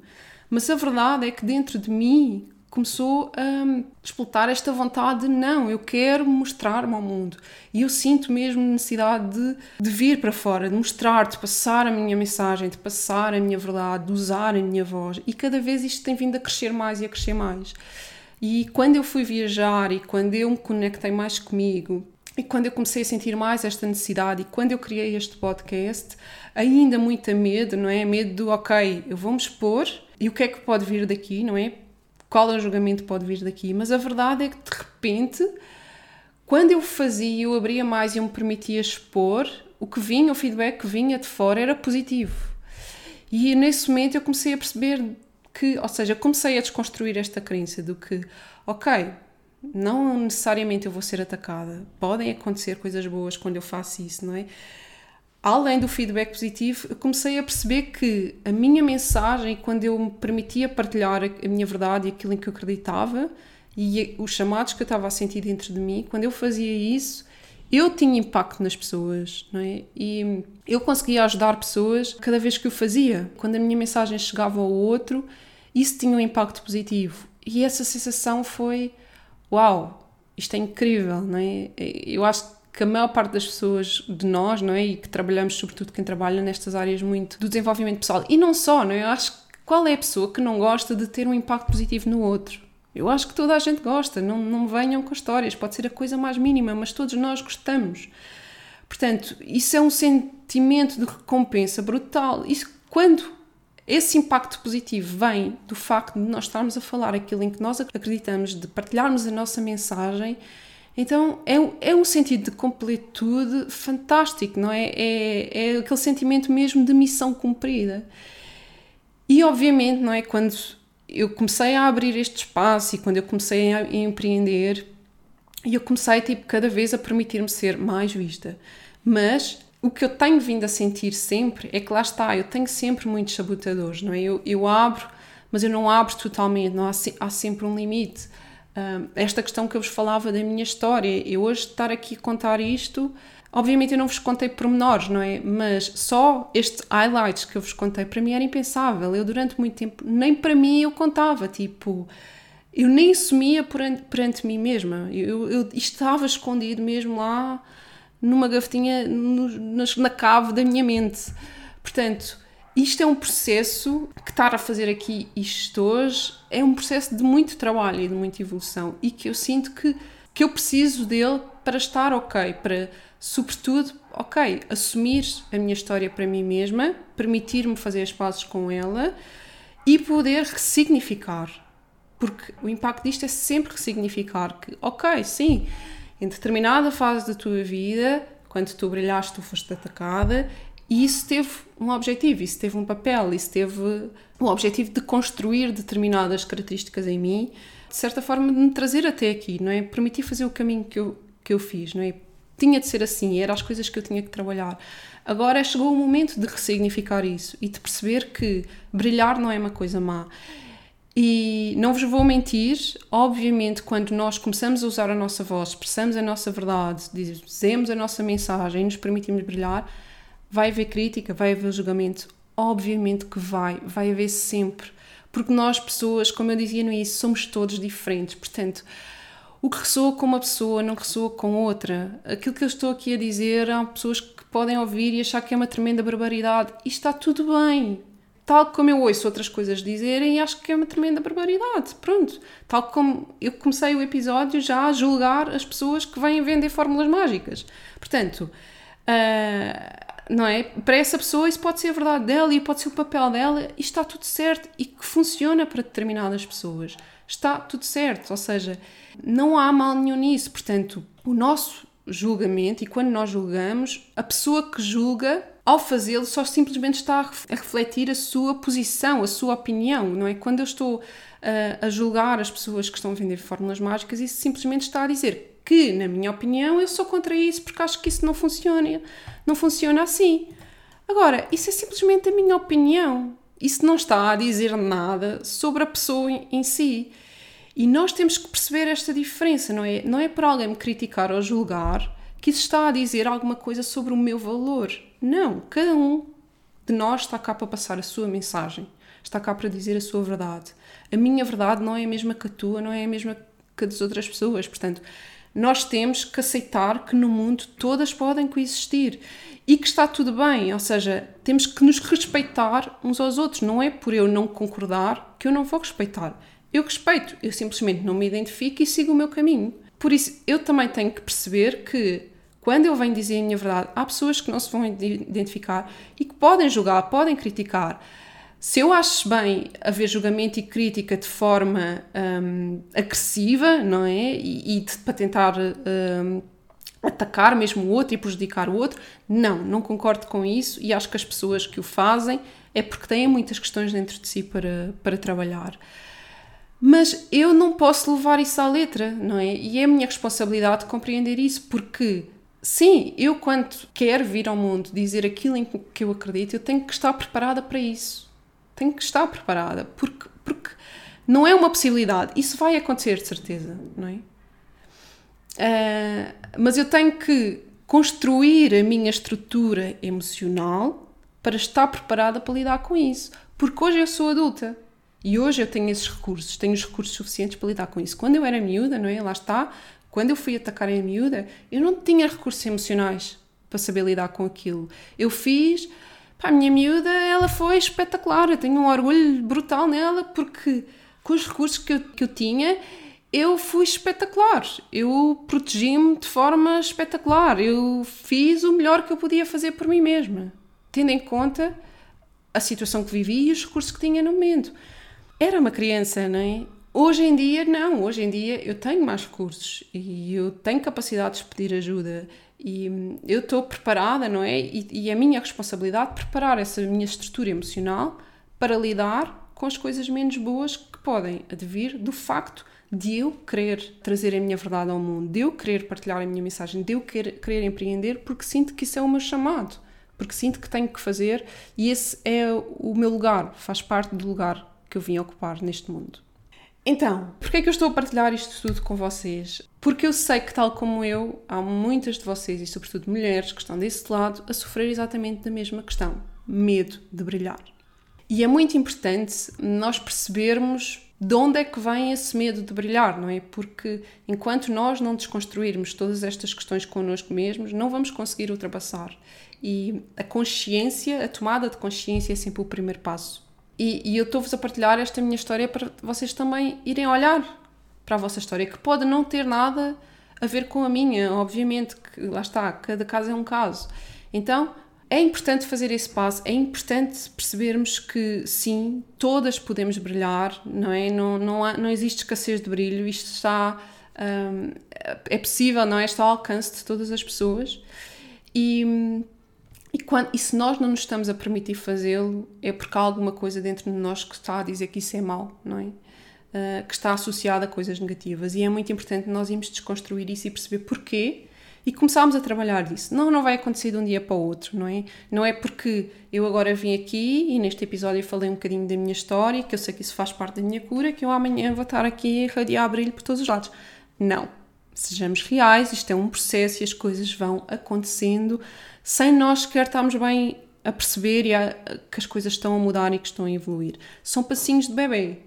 Mas a verdade é que dentro de mim começou a explotar esta vontade de não, eu quero mostrar-me ao mundo. E eu sinto mesmo necessidade de, de vir para fora, de mostrar, de passar a minha mensagem, de passar a minha verdade, de usar a minha voz. E cada vez isto tem vindo a crescer mais e a crescer mais. E quando eu fui viajar e quando eu me conectei mais comigo e quando eu comecei a sentir mais esta necessidade e quando eu criei este podcast, ainda muito medo, não é? Medo do, ok, eu vou me expor e o que é que pode vir daqui, não é? qual é o julgamento pode vir daqui, mas a verdade é que de repente, quando eu fazia, eu abria mais e eu me permitia expor, o que vinha, o feedback que vinha de fora era positivo. E nesse momento eu comecei a perceber que, ou seja, comecei a desconstruir esta crença do que, ok, não necessariamente eu vou ser atacada, podem acontecer coisas boas quando eu faço isso, não é? Além do feedback positivo, eu comecei a perceber que a minha mensagem, quando eu me permitia partilhar a minha verdade e aquilo em que eu acreditava, e os chamados que eu estava a sentir dentro de mim, quando eu fazia isso, eu tinha impacto nas pessoas, não é? E eu conseguia ajudar pessoas cada vez que o fazia. Quando a minha mensagem chegava ao outro, isso tinha um impacto positivo. E essa sensação foi: uau, isto é incrível, não é? Eu acho que a maior parte das pessoas de nós, não é? E que trabalhamos, sobretudo quem trabalha nestas áreas muito do desenvolvimento pessoal, e não só, não é? Eu acho que qual é a pessoa que não gosta de ter um impacto positivo no outro? Eu acho que toda a gente gosta, não, não venham com histórias, pode ser a coisa mais mínima, mas todos nós gostamos. Portanto, isso é um sentimento de recompensa brutal. Isso, quando esse impacto positivo vem do facto de nós estarmos a falar aquilo em que nós acreditamos, de partilharmos a nossa mensagem, então é, é um sentido de completude fantástico, não é? é? É aquele sentimento mesmo de missão cumprida. E obviamente, não é? Quando eu comecei a abrir este espaço e quando eu comecei a empreender, eu comecei tipo cada vez a permitir-me ser mais vista. Mas o que eu tenho vindo a sentir sempre é que lá está, eu tenho sempre muitos sabotadores, não é? Eu, eu abro, mas eu não abro totalmente, não há, há sempre um limite. Esta questão que eu vos falava da minha história, eu hoje estar aqui a contar isto Obviamente eu não vos contei pormenores, não é? Mas só este highlights que eu vos contei para mim era impensável. Eu durante muito tempo, nem para mim eu contava, tipo, eu nem assumia perante, perante mim mesma. Eu, eu, estava escondido mesmo lá numa gavetinha no, na, cave da minha mente. Portanto, isto é um processo que estar a fazer aqui isto hoje é um processo de muito trabalho e de muita evolução e que eu sinto que, que eu preciso dele para estar ok, para sobretudo, ok, assumir a minha história para mim mesma, permitir-me fazer as pazes com ela e poder ressignificar. Porque o impacto disto é sempre ressignificar que, ok, sim, em determinada fase da tua vida, quando tu brilhaste, tu foste atacada, e isso teve um objetivo, isso teve um papel, isso teve o objetivo de construir determinadas características em mim, de certa forma de me trazer até aqui, não é? Permitir fazer o caminho que eu, que eu fiz, não é? tinha de ser assim, eram as coisas que eu tinha que trabalhar. Agora chegou o momento de ressignificar isso e de perceber que brilhar não é uma coisa má. E não vos vou mentir, obviamente, quando nós começamos a usar a nossa voz, expressamos a nossa verdade, dizemos a nossa mensagem nos permitimos brilhar, vai haver crítica, vai haver julgamento. Obviamente que vai, vai haver sempre. Porque nós, pessoas, como eu dizia no início, somos todos diferentes. Portanto, o que ressoa com uma pessoa não ressoa com outra. Aquilo que eu estou aqui a dizer, há pessoas que podem ouvir e achar que é uma tremenda barbaridade. E está tudo bem. Tal como eu ouço outras coisas dizerem e acho que é uma tremenda barbaridade. Pronto. Tal como eu comecei o episódio já a julgar as pessoas que vêm vender fórmulas mágicas. Portanto, uh, não é? Para essa pessoa isso pode ser a verdade dela e pode ser o papel dela e está tudo certo e que funciona para determinadas pessoas está tudo certo. Ou seja, não há mal nenhum nisso. Portanto, o nosso julgamento, e quando nós julgamos, a pessoa que julga, ao fazê-lo, só simplesmente está a refletir a sua posição, a sua opinião, não é? Quando eu estou uh, a julgar as pessoas que estão a vender fórmulas mágicas, isso simplesmente está a dizer que, na minha opinião, eu sou contra isso porque acho que isso não funciona, não funciona assim. Agora, isso é simplesmente a minha opinião. Isso não está a dizer nada sobre a pessoa em si. E nós temos que perceber esta diferença, não é? Não é para alguém me criticar ou julgar que isso está a dizer alguma coisa sobre o meu valor. Não, cada um de nós está cá para passar a sua mensagem, está cá para dizer a sua verdade. A minha verdade não é a mesma que a tua, não é a mesma que a das outras pessoas. Portanto, nós temos que aceitar que no mundo todas podem coexistir e que está tudo bem, ou seja, temos que nos respeitar uns aos outros. Não é por eu não concordar que eu não vou respeitar. Eu respeito, eu simplesmente não me identifico e sigo o meu caminho. Por isso, eu também tenho que perceber que quando eu venho dizer a minha verdade, há pessoas que não se vão identificar e que podem julgar, podem criticar, Se eu acho bem haver julgamento e crítica de forma um, agressiva, não é? E, e de, para tentar um, atacar mesmo o outro e prejudicar o outro, não, não concordo com isso e acho que as pessoas que o fazem é porque têm muitas questões dentro de si para, para trabalhar. Mas eu não posso levar isso à letra, não é? E é a minha responsabilidade compreender isso, porque sim, eu quando quero vir ao mundo dizer aquilo em que eu acredito, eu tenho que estar preparada para isso. Tenho que estar preparada, porque, porque não é uma possibilidade. Isso vai acontecer de certeza, não é? Uh, mas eu tenho que construir a minha estrutura emocional para estar preparada para lidar com isso. Porque hoje eu sou adulta e hoje eu tenho esses recursos, tenho os recursos suficientes para lidar com isso. Quando eu era miúda, não é? Lá está, quando eu fui atacar a miúda, eu não tinha recursos emocionais para saber lidar com aquilo. Eu fiz, pá, a minha miúda, ela foi espetacular, eu tenho um orgulho brutal nela porque com os recursos que eu, que eu tinha, eu fui espetacular. Eu protegi-me de forma espetacular. Eu fiz o melhor que eu podia fazer por mim mesma, tendo em conta a situação que vivi e os recursos que tinha no momento era uma criança, não é? Hoje em dia, não. Hoje em dia eu tenho mais recursos e eu tenho capacidade de pedir ajuda e hum, eu estou preparada, não é? E, e é a minha responsabilidade preparar essa minha estrutura emocional para lidar com as coisas menos boas que podem advir do facto de eu querer trazer a minha verdade ao mundo, de eu querer partilhar a minha mensagem, de eu querer, querer empreender, porque sinto que isso é o meu chamado, porque sinto que tenho que fazer e esse é o meu lugar, faz parte do lugar que eu vim ocupar neste mundo. Então, porquê é que eu estou a partilhar isto tudo com vocês? Porque eu sei que, tal como eu, há muitas de vocês, e sobretudo mulheres, que estão desse lado, a sofrer exatamente da mesma questão: medo de brilhar. E é muito importante nós percebermos de onde é que vem esse medo de brilhar, não é? Porque enquanto nós não desconstruirmos todas estas questões connosco mesmos, não vamos conseguir ultrapassar. E a consciência, a tomada de consciência é sempre o primeiro passo. E, e eu estou-vos a partilhar esta minha história para vocês também irem olhar para a vossa história, que pode não ter nada a ver com a minha, obviamente, que lá está, cada caso é um caso. Então, é importante fazer esse passo, é importante percebermos que sim, todas podemos brilhar, não é? Não, não, há, não existe escassez de brilho, isto está. Um, é possível, não é? Está ao alcance de todas as pessoas. E e, quando, e se nós não nos estamos a permitir fazê-lo, é porque há alguma coisa dentro de nós que está a dizer que isso é mau, não é? Uh, que está associada a coisas negativas. E é muito importante nós irmos desconstruir isso e perceber porquê e começarmos a trabalhar disso. Não, não vai acontecer de um dia para o outro, não é? Não é porque eu agora vim aqui e neste episódio falei um bocadinho da minha história, que eu sei que isso faz parte da minha cura, que eu amanhã vou estar aqui a irradiar brilho por todos os lados. Não. Sejamos reais, isto é um processo e as coisas vão acontecendo sem nós sequer estarmos bem a perceber e a, que as coisas estão a mudar e que estão a evoluir. São passinhos de bebê,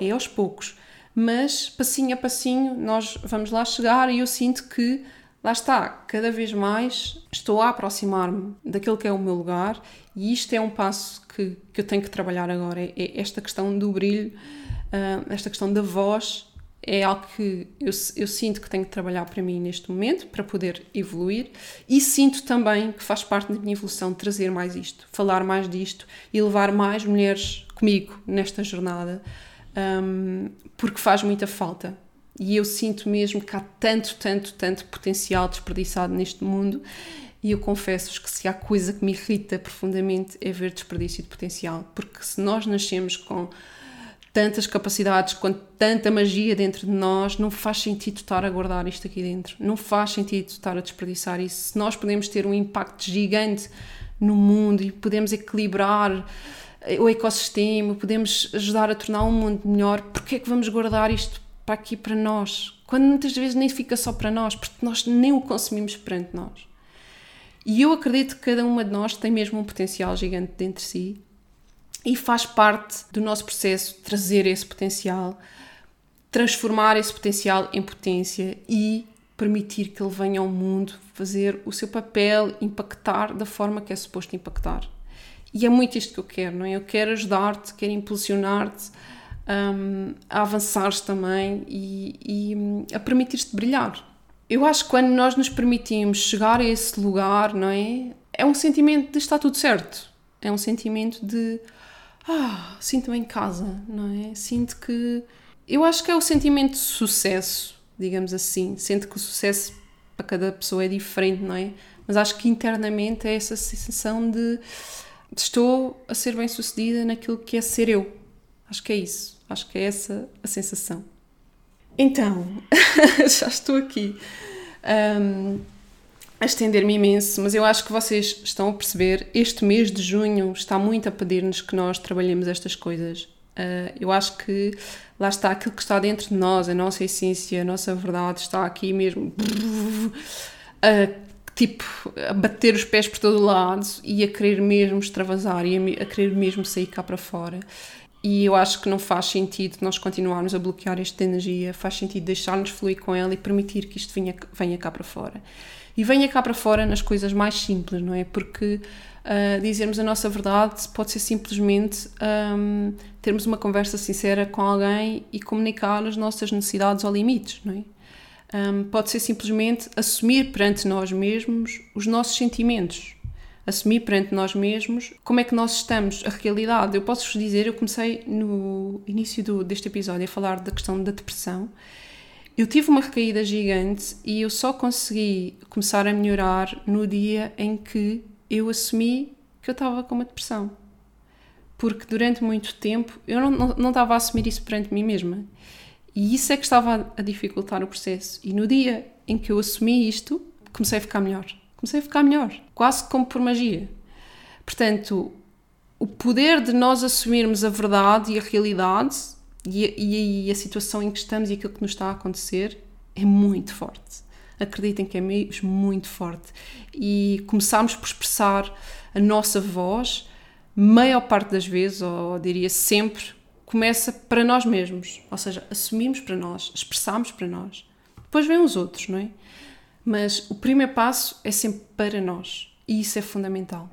é aos poucos, mas passinho a passinho nós vamos lá chegar e eu sinto que lá está, cada vez mais estou a aproximar-me daquele que é o meu lugar e isto é um passo que, que eu tenho que trabalhar agora, é, é esta questão do brilho, uh, esta questão da voz é algo que eu, eu, sinto que tenho que trabalhar para mim neste momento, para poder evoluir, e sinto também que faz parte da minha evolução trazer mais isto, falar mais disto e levar mais mulheres comigo nesta jornada, um, porque faz muita falta. E eu sinto mesmo que há tanto, tanto, tanto potencial desperdiçado neste mundo. E eu confesso-vos que se há coisa que me irrita profundamente é ver desperdício de potencial, porque se nós nascemos com tantas capacidades, com tanta magia dentro de nós, não faz sentido estar a guardar isto aqui dentro. Não faz sentido estar a desperdiçar isso. Se nós podemos ter um impacto gigante no mundo e podemos equilibrar o ecossistema, podemos ajudar a tornar o um mundo melhor, porque é que vamos guardar isto para aqui para nós? Quando muitas vezes nem fica só para nós, porque nós nem o consumimos perante nós. E eu acredito que cada uma de nós tem mesmo um potencial gigante dentro de si e faz parte do nosso processo trazer esse potencial, transformar esse potencial em potência e permitir que ele venha ao mundo fazer o seu papel, impactar da forma que é suposto impactar. E é muito isto que eu quero, não é? Eu quero ajudar-te, quero impulsionar-te um, a avançares também e, e hum, a permitir-te brilhar. Eu acho que quando nós nos permitimos chegar a esse lugar, não é? É um sentimento de estar tudo certo. É um sentimento de ah, sinto-me em casa, não é? Sinto que. Eu acho que é o sentimento de sucesso, digamos assim. Sinto que o sucesso para cada pessoa é diferente, não é? Mas acho que internamente é essa sensação de, estou a ser bem sucedida naquilo que é ser eu. Acho que é isso. Acho que é essa a sensação. Então, já estou aqui um, a estender-me imenso, mas eu acho que vocês estão a perceber. Este mês de junho está muito a pedir-nos que nós trabalhemos estas coisas. Uh, eu acho que lá está aquilo que está dentro de nós, a nossa essência, a nossa verdade está aqui mesmo. Uh, tipo, a bater os pés por todo o lado e a querer mesmo extravasar e a, a querer mesmo sair cá para fora. E eu acho que não faz sentido nós continuarmos a bloquear esta energia, faz sentido deixar-nos fluir com ela e permitir que isto venha, venha cá para fora. E venha cá para fora nas coisas mais simples, não é? Porque uh, dizermos a nossa verdade pode ser simplesmente um, termos uma conversa sincera com alguém e comunicar as nossas necessidades ou limites, não é? Um, pode ser simplesmente assumir perante nós mesmos os nossos sentimentos, assumir perante nós mesmos como é que nós estamos, a realidade. Eu posso-vos dizer, eu comecei no início do, deste episódio a falar da questão da depressão. Eu tive uma recaída gigante e eu só consegui começar a melhorar no dia em que eu assumi que eu estava com uma depressão. Porque durante muito tempo eu não, não, não estava a assumir isso perante mim mesma. E isso é que estava a dificultar o processo. E no dia em que eu assumi isto, comecei a ficar melhor comecei a ficar melhor, quase como por magia. Portanto, o poder de nós assumirmos a verdade e a realidade e a, e a situação em que estamos e aquilo que nos está a acontecer é muito forte. Acreditem que é mesmo muito forte. E começarmos por expressar a nossa voz, maior parte das vezes, ou diria sempre, começa para nós mesmos. Ou seja, assumimos para nós, expressamos para nós. Depois vêm os outros, não é? Mas o primeiro passo é sempre para nós e isso é fundamental.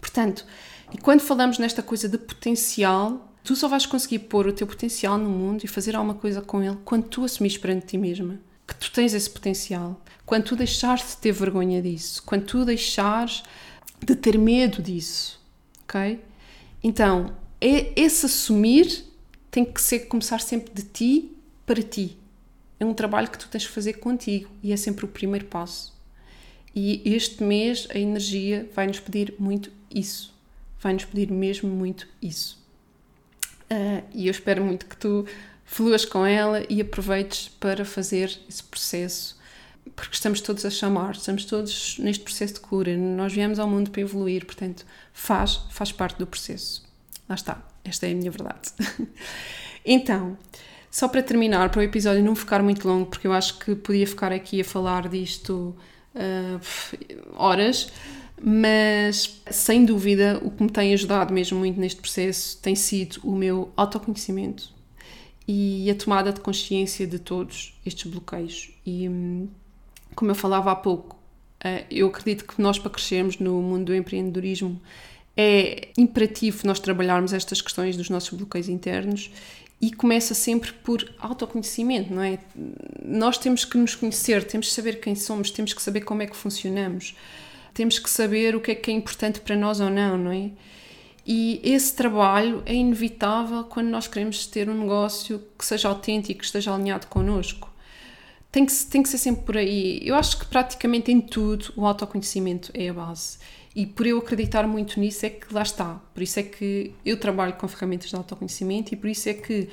Portanto, e quando falamos nesta coisa de potencial, tu só vais conseguir pôr o teu potencial no mundo e fazer alguma coisa com ele quando tu assumires perante ti mesma que tu tens esse potencial, quando tu deixares de ter vergonha disso, quando tu deixares de ter medo disso, ok? Então, é, esse assumir tem que ser começar sempre de ti para ti é um trabalho que tu tens que fazer contigo e é sempre o primeiro passo. E este mês a energia vai-nos pedir muito isso. Vai-nos pedir mesmo muito isso. Uh, e eu espero muito que tu fluas com ela e aproveites para fazer esse processo, porque estamos todos a chamar, estamos todos neste processo de cura. Nós viemos ao mundo para evoluir, portanto, faz, faz parte do processo. Lá está, esta é a minha verdade. então, só para terminar, para o episódio não ficar muito longo, porque eu acho que podia ficar aqui a falar disto uh, horas, mas sem dúvida o que me tem ajudado mesmo muito neste processo tem sido o meu autoconhecimento e a tomada de consciência de todos estes bloqueios. E hum, como eu falava há pouco, uh, eu acredito que nós, para crescermos no mundo do empreendedorismo, é imperativo nós trabalharmos estas questões dos nossos bloqueios internos e começa sempre por autoconhecimento, não é? Nós temos que nos conhecer, temos que saber quem somos, temos que saber como é que funcionamos, temos que saber o que é que é importante para nós ou não, não é? E esse trabalho é inevitável quando nós queremos ter um negócio que seja autêntico, que esteja alinhado connosco. Tem que, tem que ser sempre por aí. Eu acho que praticamente em tudo o autoconhecimento é a base. E por eu acreditar muito nisso é que lá está. Por isso é que eu trabalho com ferramentas de autoconhecimento e por isso é que,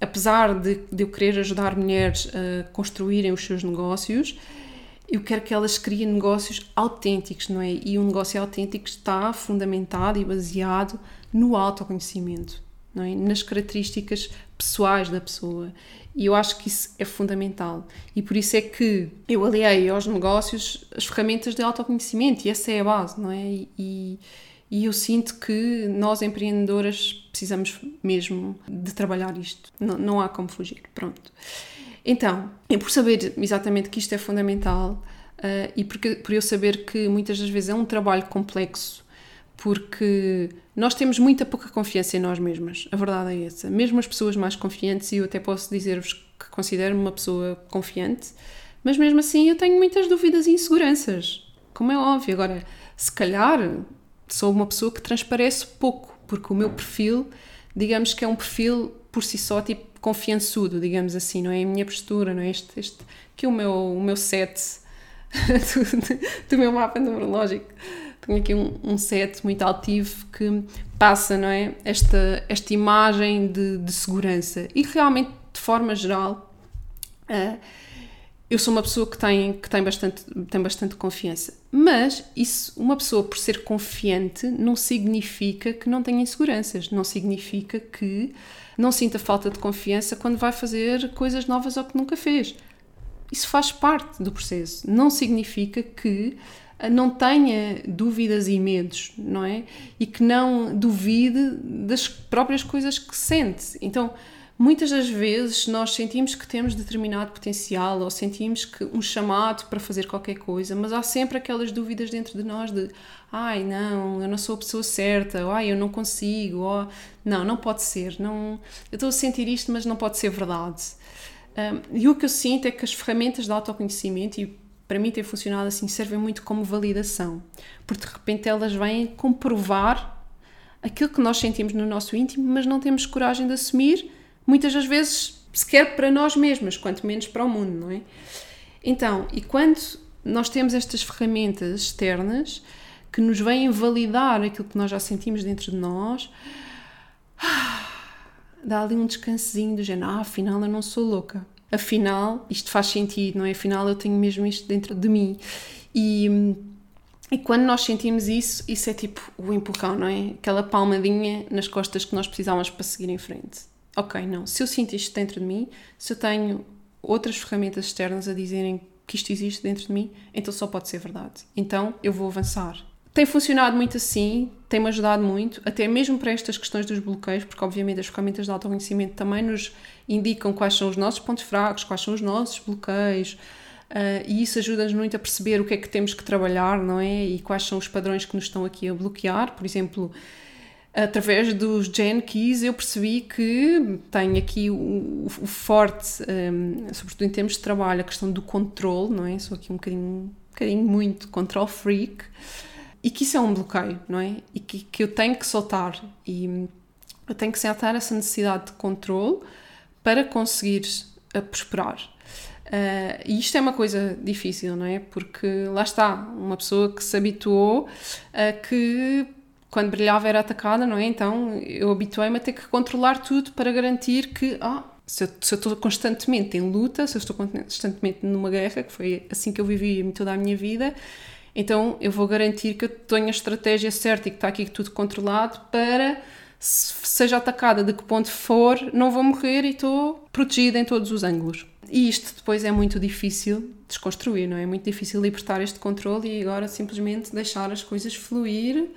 apesar de, de eu querer ajudar mulheres a construírem os seus negócios, eu quero que elas criem negócios autênticos, não é? E um negócio autêntico está fundamentado e baseado no autoconhecimento, não é? Nas características pessoais da pessoa. E eu acho que isso é fundamental. E por isso é que eu aliei aos negócios as ferramentas de autoconhecimento, e essa é a base, não é? E, e eu sinto que nós empreendedoras precisamos mesmo de trabalhar isto. Não, não há como fugir. Pronto. Então, e por saber exatamente que isto é fundamental uh, e porque, por eu saber que muitas das vezes é um trabalho complexo porque nós temos muita pouca confiança em nós mesmas, a verdade é essa. Mesmo as pessoas mais confiantes, e eu até posso dizer-vos que considero-me uma pessoa confiante, mas mesmo assim eu tenho muitas dúvidas e inseguranças, como é óbvio. Agora, se calhar, sou uma pessoa que transparece pouco, porque o meu perfil, digamos que é um perfil por si só, tipo, confiançudo, digamos assim, não é? A minha postura, não é? Este, este que é o meu, o meu set do, do meu mapa numerológico. Tenho aqui um, um set muito altivo que passa, não é? Esta, esta imagem de, de segurança. E realmente, de forma geral, uh, eu sou uma pessoa que tem, que tem, bastante, tem bastante confiança. Mas isso, uma pessoa por ser confiante não significa que não tenha inseguranças, não significa que não sinta falta de confiança quando vai fazer coisas novas ou que nunca fez. Isso faz parte do processo. Não significa que eh, não tenha dúvidas e medos, não é? E que não duvide das próprias coisas que sente. Então, muitas das vezes nós sentimos que temos determinado potencial ou sentimos que um chamado para fazer qualquer coisa, mas há sempre aquelas dúvidas dentro de nós de ai não, eu não sou a pessoa certa, ou ai eu não consigo, ou não, não pode ser, não, eu estou a sentir isto, mas não pode ser verdade. Um, e o que eu sinto é que as ferramentas de autoconhecimento, e para mim tem funcionado assim, servem muito como validação, porque de repente elas vêm comprovar aquilo que nós sentimos no nosso íntimo, mas não temos coragem de assumir, muitas das vezes sequer para nós mesmos, quanto menos para o mundo, não é? Então, e quando nós temos estas ferramentas externas que nos vêm validar aquilo que nós já sentimos dentro de nós, dá ali um descansinho do género, ah, afinal eu não sou louca. Afinal, isto faz sentido, não é? Afinal eu tenho mesmo isto dentro de mim. E, e quando nós sentimos isso, isso é tipo o empurrão, não é? Aquela palmadinha nas costas que nós precisávamos para seguir em frente. Ok, não. Se eu sinto isto dentro de mim, se eu tenho outras ferramentas externas a dizerem que isto existe dentro de mim, então só pode ser verdade. Então eu vou avançar tem funcionado muito assim, tem-me ajudado muito, até mesmo para estas questões dos bloqueios, porque obviamente as ferramentas de autoconhecimento também nos indicam quais são os nossos pontos fracos, quais são os nossos bloqueios, uh, e isso ajuda-nos muito a perceber o que é que temos que trabalhar, não é? E quais são os padrões que nos estão aqui a bloquear. Por exemplo, através dos Gen Keys eu percebi que tenho aqui o, o, forte, um, sobretudo em termos de trabalho, a questão do controle, não é? Sou aqui um bocadinho, um bocadinho muito control freak e que isso é um bloqueio, não é? E que, que eu tenho que soltar e eu tenho que soltar essa necessidade de controle para conseguir eh, prosperar. Uh, e isto é uma coisa difícil, não é? Porque lá está, uma pessoa que se habituou a que quando brilhava era atacada, não é? Então eu habituei-me a ter que controlar tudo para garantir que, ah, se eu, se eu estou constantemente em luta, se eu estou constantemente numa guerra, que foi assim que eu vivi toda a minha vida, então eu vou garantir que eu tenho a estratégia certa e que está aqui tudo controlado para se seja atacada de que ponto for, não vou morrer e estou protegida em todos os ângulos. E isto depois é muito difícil desconstruir, não é? É muito difícil libertar este controle e agora simplesmente deixar as coisas fluir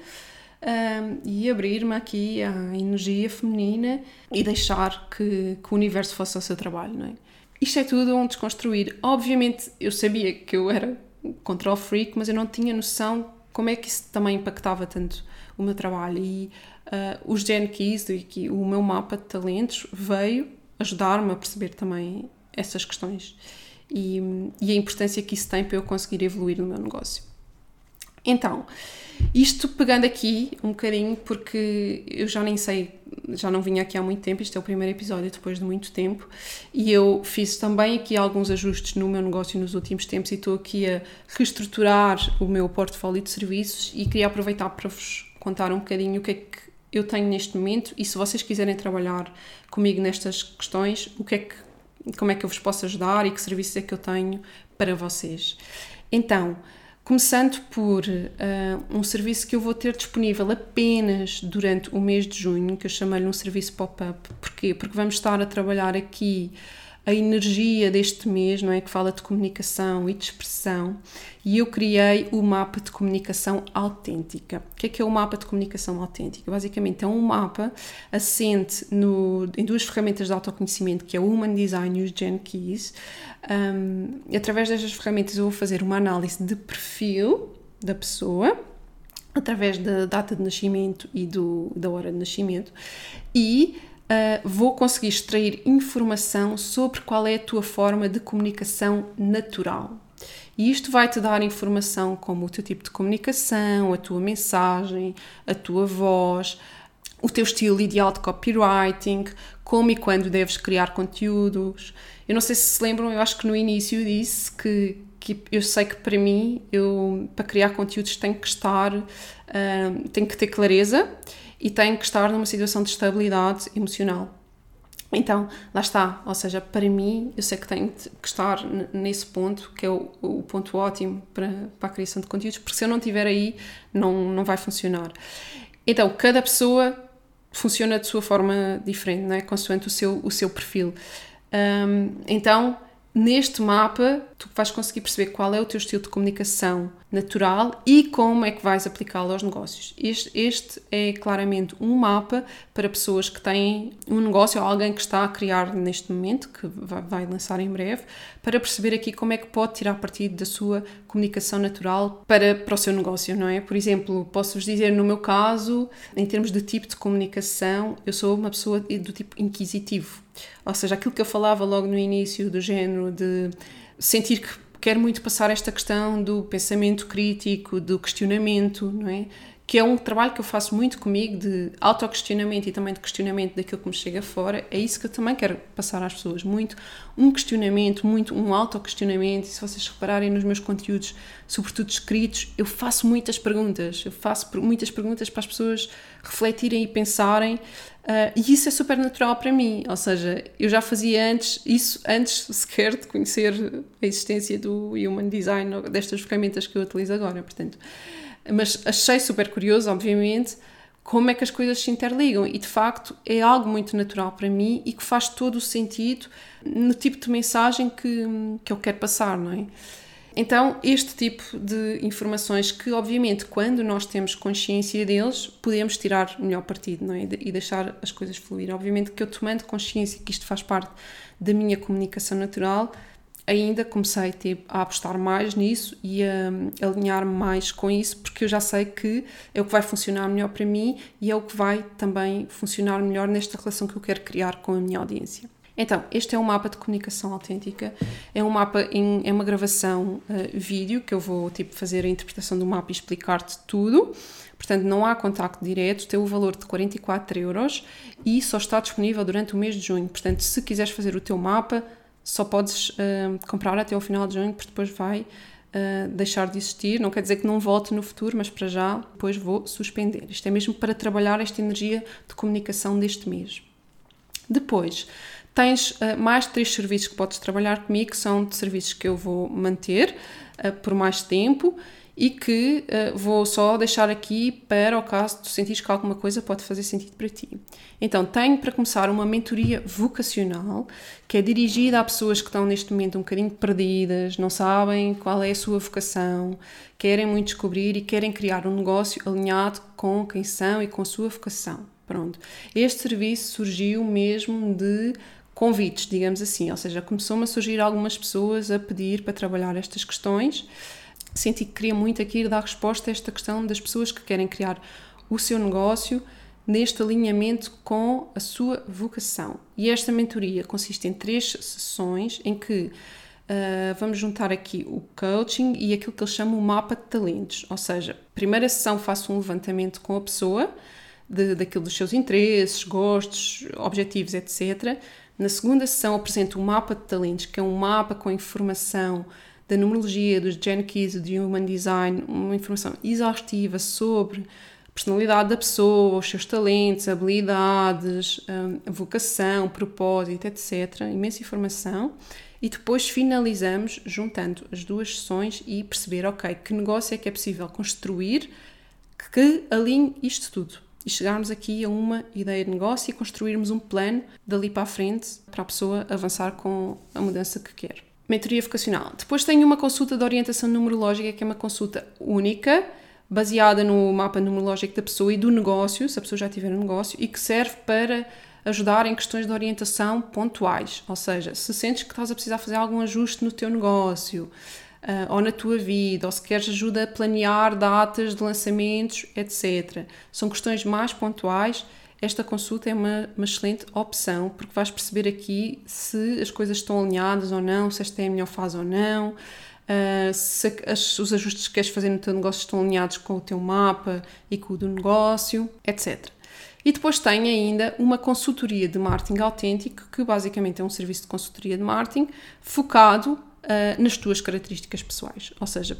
um, e abrir-me aqui à energia feminina e deixar que, que o universo faça o seu trabalho, não é? Isto é tudo um desconstruir. Obviamente eu sabia que eu era control freak, mas eu não tinha noção como é que isso também impactava tanto o meu trabalho. E uh, os Gen Keys, o meu mapa de talentos, veio ajudar-me a perceber também essas questões e, e a importância que isso tem para eu conseguir evoluir no meu negócio. Então, isto pegando aqui um bocadinho, porque eu já nem sei, já não vinha aqui há muito tempo, este é o primeiro episódio depois de muito tempo, e eu fiz também aqui alguns ajustes no meu negócio nos últimos tempos e estou aqui a reestruturar o meu portfólio de serviços e queria aproveitar para vos contar um bocadinho o que é que eu tenho neste momento e se vocês quiserem trabalhar comigo nestas questões, o que é que, como é que eu vos posso ajudar e que serviços é que eu tenho para vocês. Então, Começando por uh, um serviço que eu vou ter disponível apenas durante o mês de junho, que eu chamei-lhe um serviço pop-up. Porquê? Porque vamos estar a trabalhar aqui a energia deste mês, não é? Que fala de comunicação e de expressão, e eu criei o mapa de comunicação autêntica. O que é que é o mapa de comunicação autêntica? Basicamente é um mapa assente no, em duas ferramentas de autoconhecimento, que é o Human Design e os Gen Keys. Um, através destas ferramentas eu vou fazer uma análise de perfil da pessoa, através da data de nascimento e do, da hora de nascimento, e uh, vou conseguir extrair informação sobre qual é a tua forma de comunicação natural. E isto vai te dar informação como o teu tipo de comunicação, a tua mensagem, a tua voz, o teu estilo ideal de copywriting, como e quando deves criar conteúdos. Eu não sei se se lembram, eu acho que no início disse que, que eu sei que para mim, eu para criar conteúdos tenho que estar, uh, tenho que ter clareza e tenho que estar numa situação de estabilidade emocional. Então, lá está, ou seja, para mim, eu sei que tenho que estar nesse ponto, que é o, o ponto ótimo para, para a criação de conteúdos, porque se eu não estiver aí, não, não vai funcionar. Então, cada pessoa funciona de sua forma diferente, não é? consoante o seu, o seu perfil. Um, então, neste mapa, tu vais conseguir perceber qual é o teu estilo de comunicação natural e como é que vais aplicá-lo aos negócios. Este, este, é claramente um mapa para pessoas que têm um negócio ou alguém que está a criar neste momento, que vai, vai lançar em breve, para perceber aqui como é que pode tirar partido da sua comunicação natural para, para o seu negócio, não é? Por exemplo, posso-vos dizer, no meu caso, em termos de tipo de comunicação, eu sou uma pessoa do tipo inquisitivo ou seja, aquilo que eu falava logo no início, do género de sentir que quero muito passar esta questão do pensamento crítico, do questionamento, não é? Que é um trabalho que eu faço muito comigo de autoquestionamento e também de questionamento daquilo que me chega fora, é isso que eu também quero passar às pessoas, muito um questionamento, muito um autoquestionamento, e se vocês repararem nos meus conteúdos, sobretudo escritos, eu faço muitas perguntas, eu faço muitas perguntas para as pessoas refletirem e pensarem, uh, e isso é super natural para mim, ou seja, eu já fazia antes, isso antes sequer de conhecer a existência do Human Design, destas ferramentas que eu utilizo agora, portanto mas achei super curioso, obviamente, como é que as coisas se interligam e de facto é algo muito natural para mim e que faz todo o sentido no tipo de mensagem que, que eu quero passar, não é? Então, este tipo de informações que, obviamente, quando nós temos consciência deles, podemos tirar melhor partido não é? e deixar as coisas fluir. Obviamente que eu tomando consciência que isto faz parte da minha comunicação natural, ainda comecei tipo, a apostar mais nisso e a, a alinhar-me mais com isso, porque eu já sei que é o que vai funcionar melhor para mim e é o que vai também funcionar melhor nesta relação que eu quero criar com a minha audiência. Então, este é um mapa de comunicação autêntica, é um mapa, em, é uma gravação uh, vídeo que eu vou tipo fazer a interpretação do mapa e explicar-te tudo. Portanto, não há contacto direto, tem o valor de 44 euros e só está disponível durante o mês de junho. Portanto, se quiseres fazer o teu mapa, só podes uh, comprar até ao final de junho, porque depois vai uh, deixar de existir. Não quer dizer que não volte no futuro, mas para já depois vou suspender. Isto é mesmo para trabalhar esta energia de comunicação deste mês. Depois, tens uh, mais três serviços que podes trabalhar comigo, que são de serviços que eu vou manter por mais tempo e que uh, vou só deixar aqui para o caso de sentires que alguma coisa pode fazer sentido para ti. Então, tenho para começar uma mentoria vocacional que é dirigida a pessoas que estão neste momento um bocadinho perdidas, não sabem qual é a sua vocação, querem muito descobrir e querem criar um negócio alinhado com quem são e com a sua vocação. Pronto. Este serviço surgiu mesmo de convites, digamos assim, ou seja, começou-me a surgir algumas pessoas a pedir para trabalhar estas questões senti que queria muito aqui dar resposta a esta questão das pessoas que querem criar o seu negócio neste alinhamento com a sua vocação. E esta mentoria consiste em três sessões em que uh, vamos juntar aqui o coaching e aquilo que eles chamam o mapa de talentos. Ou seja, primeira sessão faço um levantamento com a pessoa, de, daquilo dos seus interesses, gostos, objetivos, etc. Na segunda sessão apresento o mapa de talentos, que é um mapa com informação da numerologia, dos Gen Keys, do Human Design, uma informação exaustiva sobre a personalidade da pessoa, os seus talentos, habilidades, hum, vocação, propósito, etc. Imensa informação. E depois finalizamos juntando as duas sessões e perceber, ok, que negócio é que é possível construir que alinhe isto tudo e chegarmos aqui a uma ideia de negócio e construirmos um plano dali para a frente para a pessoa avançar com a mudança que quer mentoria vocacional. Depois tenho uma consulta de orientação numerológica, que é uma consulta única, baseada no mapa numerológico da pessoa e do negócio, se a pessoa já tiver um negócio, e que serve para ajudar em questões de orientação pontuais. Ou seja, se sentes que estás a precisar fazer algum ajuste no teu negócio, uh, ou na tua vida, ou se queres ajuda a planear datas de lançamentos, etc. São questões mais pontuais esta consulta é uma, uma, excelente opção, porque vais perceber aqui se as coisas estão alinhadas ou não, se esta é a melhor fase ou não. uh, se as, os ajustes que queres fazer no teu negócio estão alinhados com o teu mapa e com o do negócio, etc. E depois tem ainda uma consultoria de marketing autêntico, que basicamente é um serviço de consultoria de marketing focado uh, nas tuas características pessoais. Ou seja,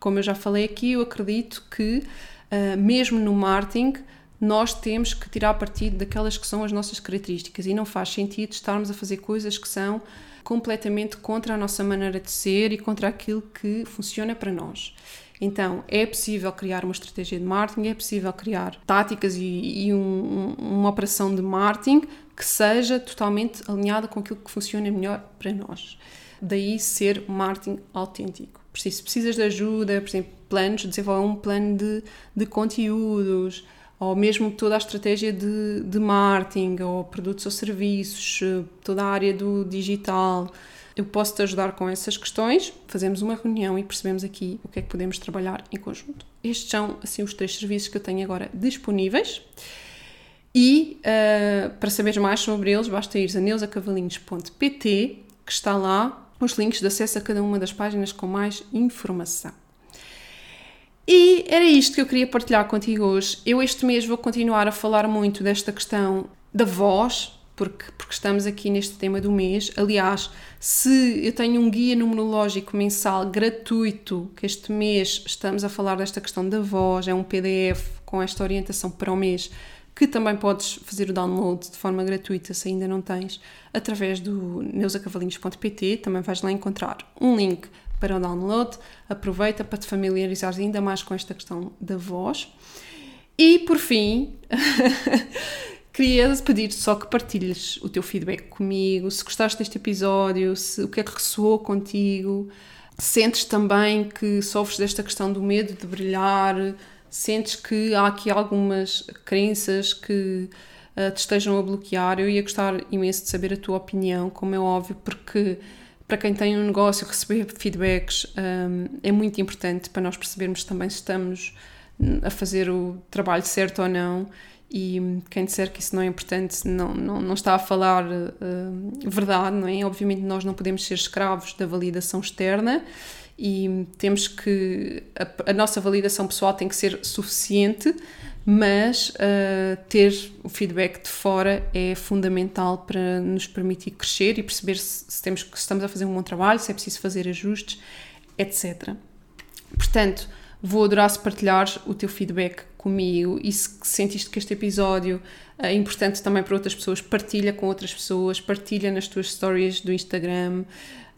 como eu já falei aqui, eu acredito que uh, mesmo no marketing nós temos que tirar partido daquelas que são as nossas características e não faz sentido estarmos a fazer coisas que são completamente contra a nossa maneira de ser e contra aquilo que funciona para nós. Então, é possível criar uma estratégia de marketing, é possível criar táticas e, e um, uma operação de marketing que seja totalmente alinhada com aquilo que funciona melhor para nós. Daí ser marketing autêntico. Se precisas de ajuda, por exemplo, planos, desenvolver um plano de, de conteúdos, ou mesmo toda a estratégia de, de marketing, ou produtos ou serviços, toda a área do digital, eu posso te ajudar com essas questões, fazemos uma reunião e percebemos aqui o que é que podemos trabalhar em conjunto. Estes são assim os três serviços que eu tenho agora disponíveis. E uh, para saberes mais sobre eles, basta ir a neusacavalinhos.pt, que está lá os links de acesso a cada uma das páginas com mais informação. E era isto que eu queria partilhar contigo hoje. Eu este mês vou continuar a falar muito desta questão da voz, porque, porque estamos aqui neste tema do mês. Aliás, se eu tenho um guia numerológico mensal gratuito, que este mês estamos a falar desta questão da voz, é um PDF com esta orientação para o mês, que também podes fazer o download de forma gratuita se ainda não tens, através do neusacavalinhos.pt. Também vais lá encontrar um link para o download. Aproveita para te familiarizares ainda mais com esta questão da voz. E por fim. Queria pedir só que partilhes o teu feedback comigo, se gostaste deste episódio, se, o que é que ressoou contigo, sentes também que sofres desta questão do medo de brilhar, sentes que há aqui algumas crenças que uh, te estejam a bloquear. Eu ia gostar imenso de saber a tua opinião, como é óbvio, porque para quem tem um negócio, receber feedbacks um, é muito importante para nós percebermos também se estamos a fazer o trabalho certo ou não e quem disser que isso não é importante não, não, não está a falar uh, verdade, não é? Obviamente nós não podemos ser escravos da validação externa e temos que a, a nossa validação pessoal tem que ser suficiente, mas uh, ter o feedback de fora é fundamental para nos permitir crescer e perceber se, se, temos, se estamos a fazer um bom trabalho, se é preciso fazer ajustes, etc. Portanto, Vou adorar se partilhares o teu feedback comigo e se sentiste que este episódio é importante também para outras pessoas, partilha com outras pessoas, partilha nas tuas stories do Instagram.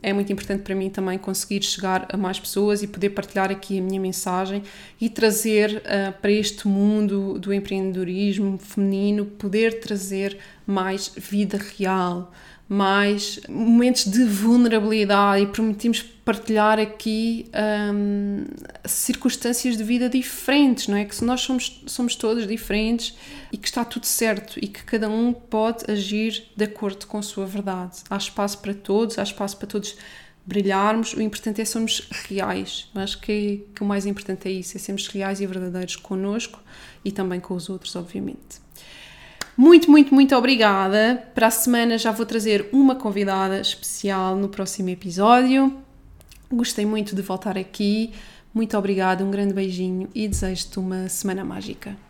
É muito importante para mim também conseguir chegar a mais pessoas e poder partilhar aqui a minha mensagem e trazer uh, para este mundo do empreendedorismo feminino, poder trazer mais vida real, mais momentos de vulnerabilidade e permitimos partilhar aqui um, circunstâncias de vida diferentes, não é? Que nós somos, somos todos diferentes e que está tudo certo e que cada um pode agir de acordo com a sua verdade. Há espaço para todos, há espaço para todos brilharmos, o importante é sermos reais. Eu acho que, que o mais importante é isso, é sermos reais e verdadeiros connosco e também com os outros, obviamente. Muito, muito, muito obrigada. Para a semana já vou trazer uma convidada especial no próximo episódio. Gostei muito de voltar aqui. Muito obrigada, um grande beijinho e desejo-te uma semana mágica.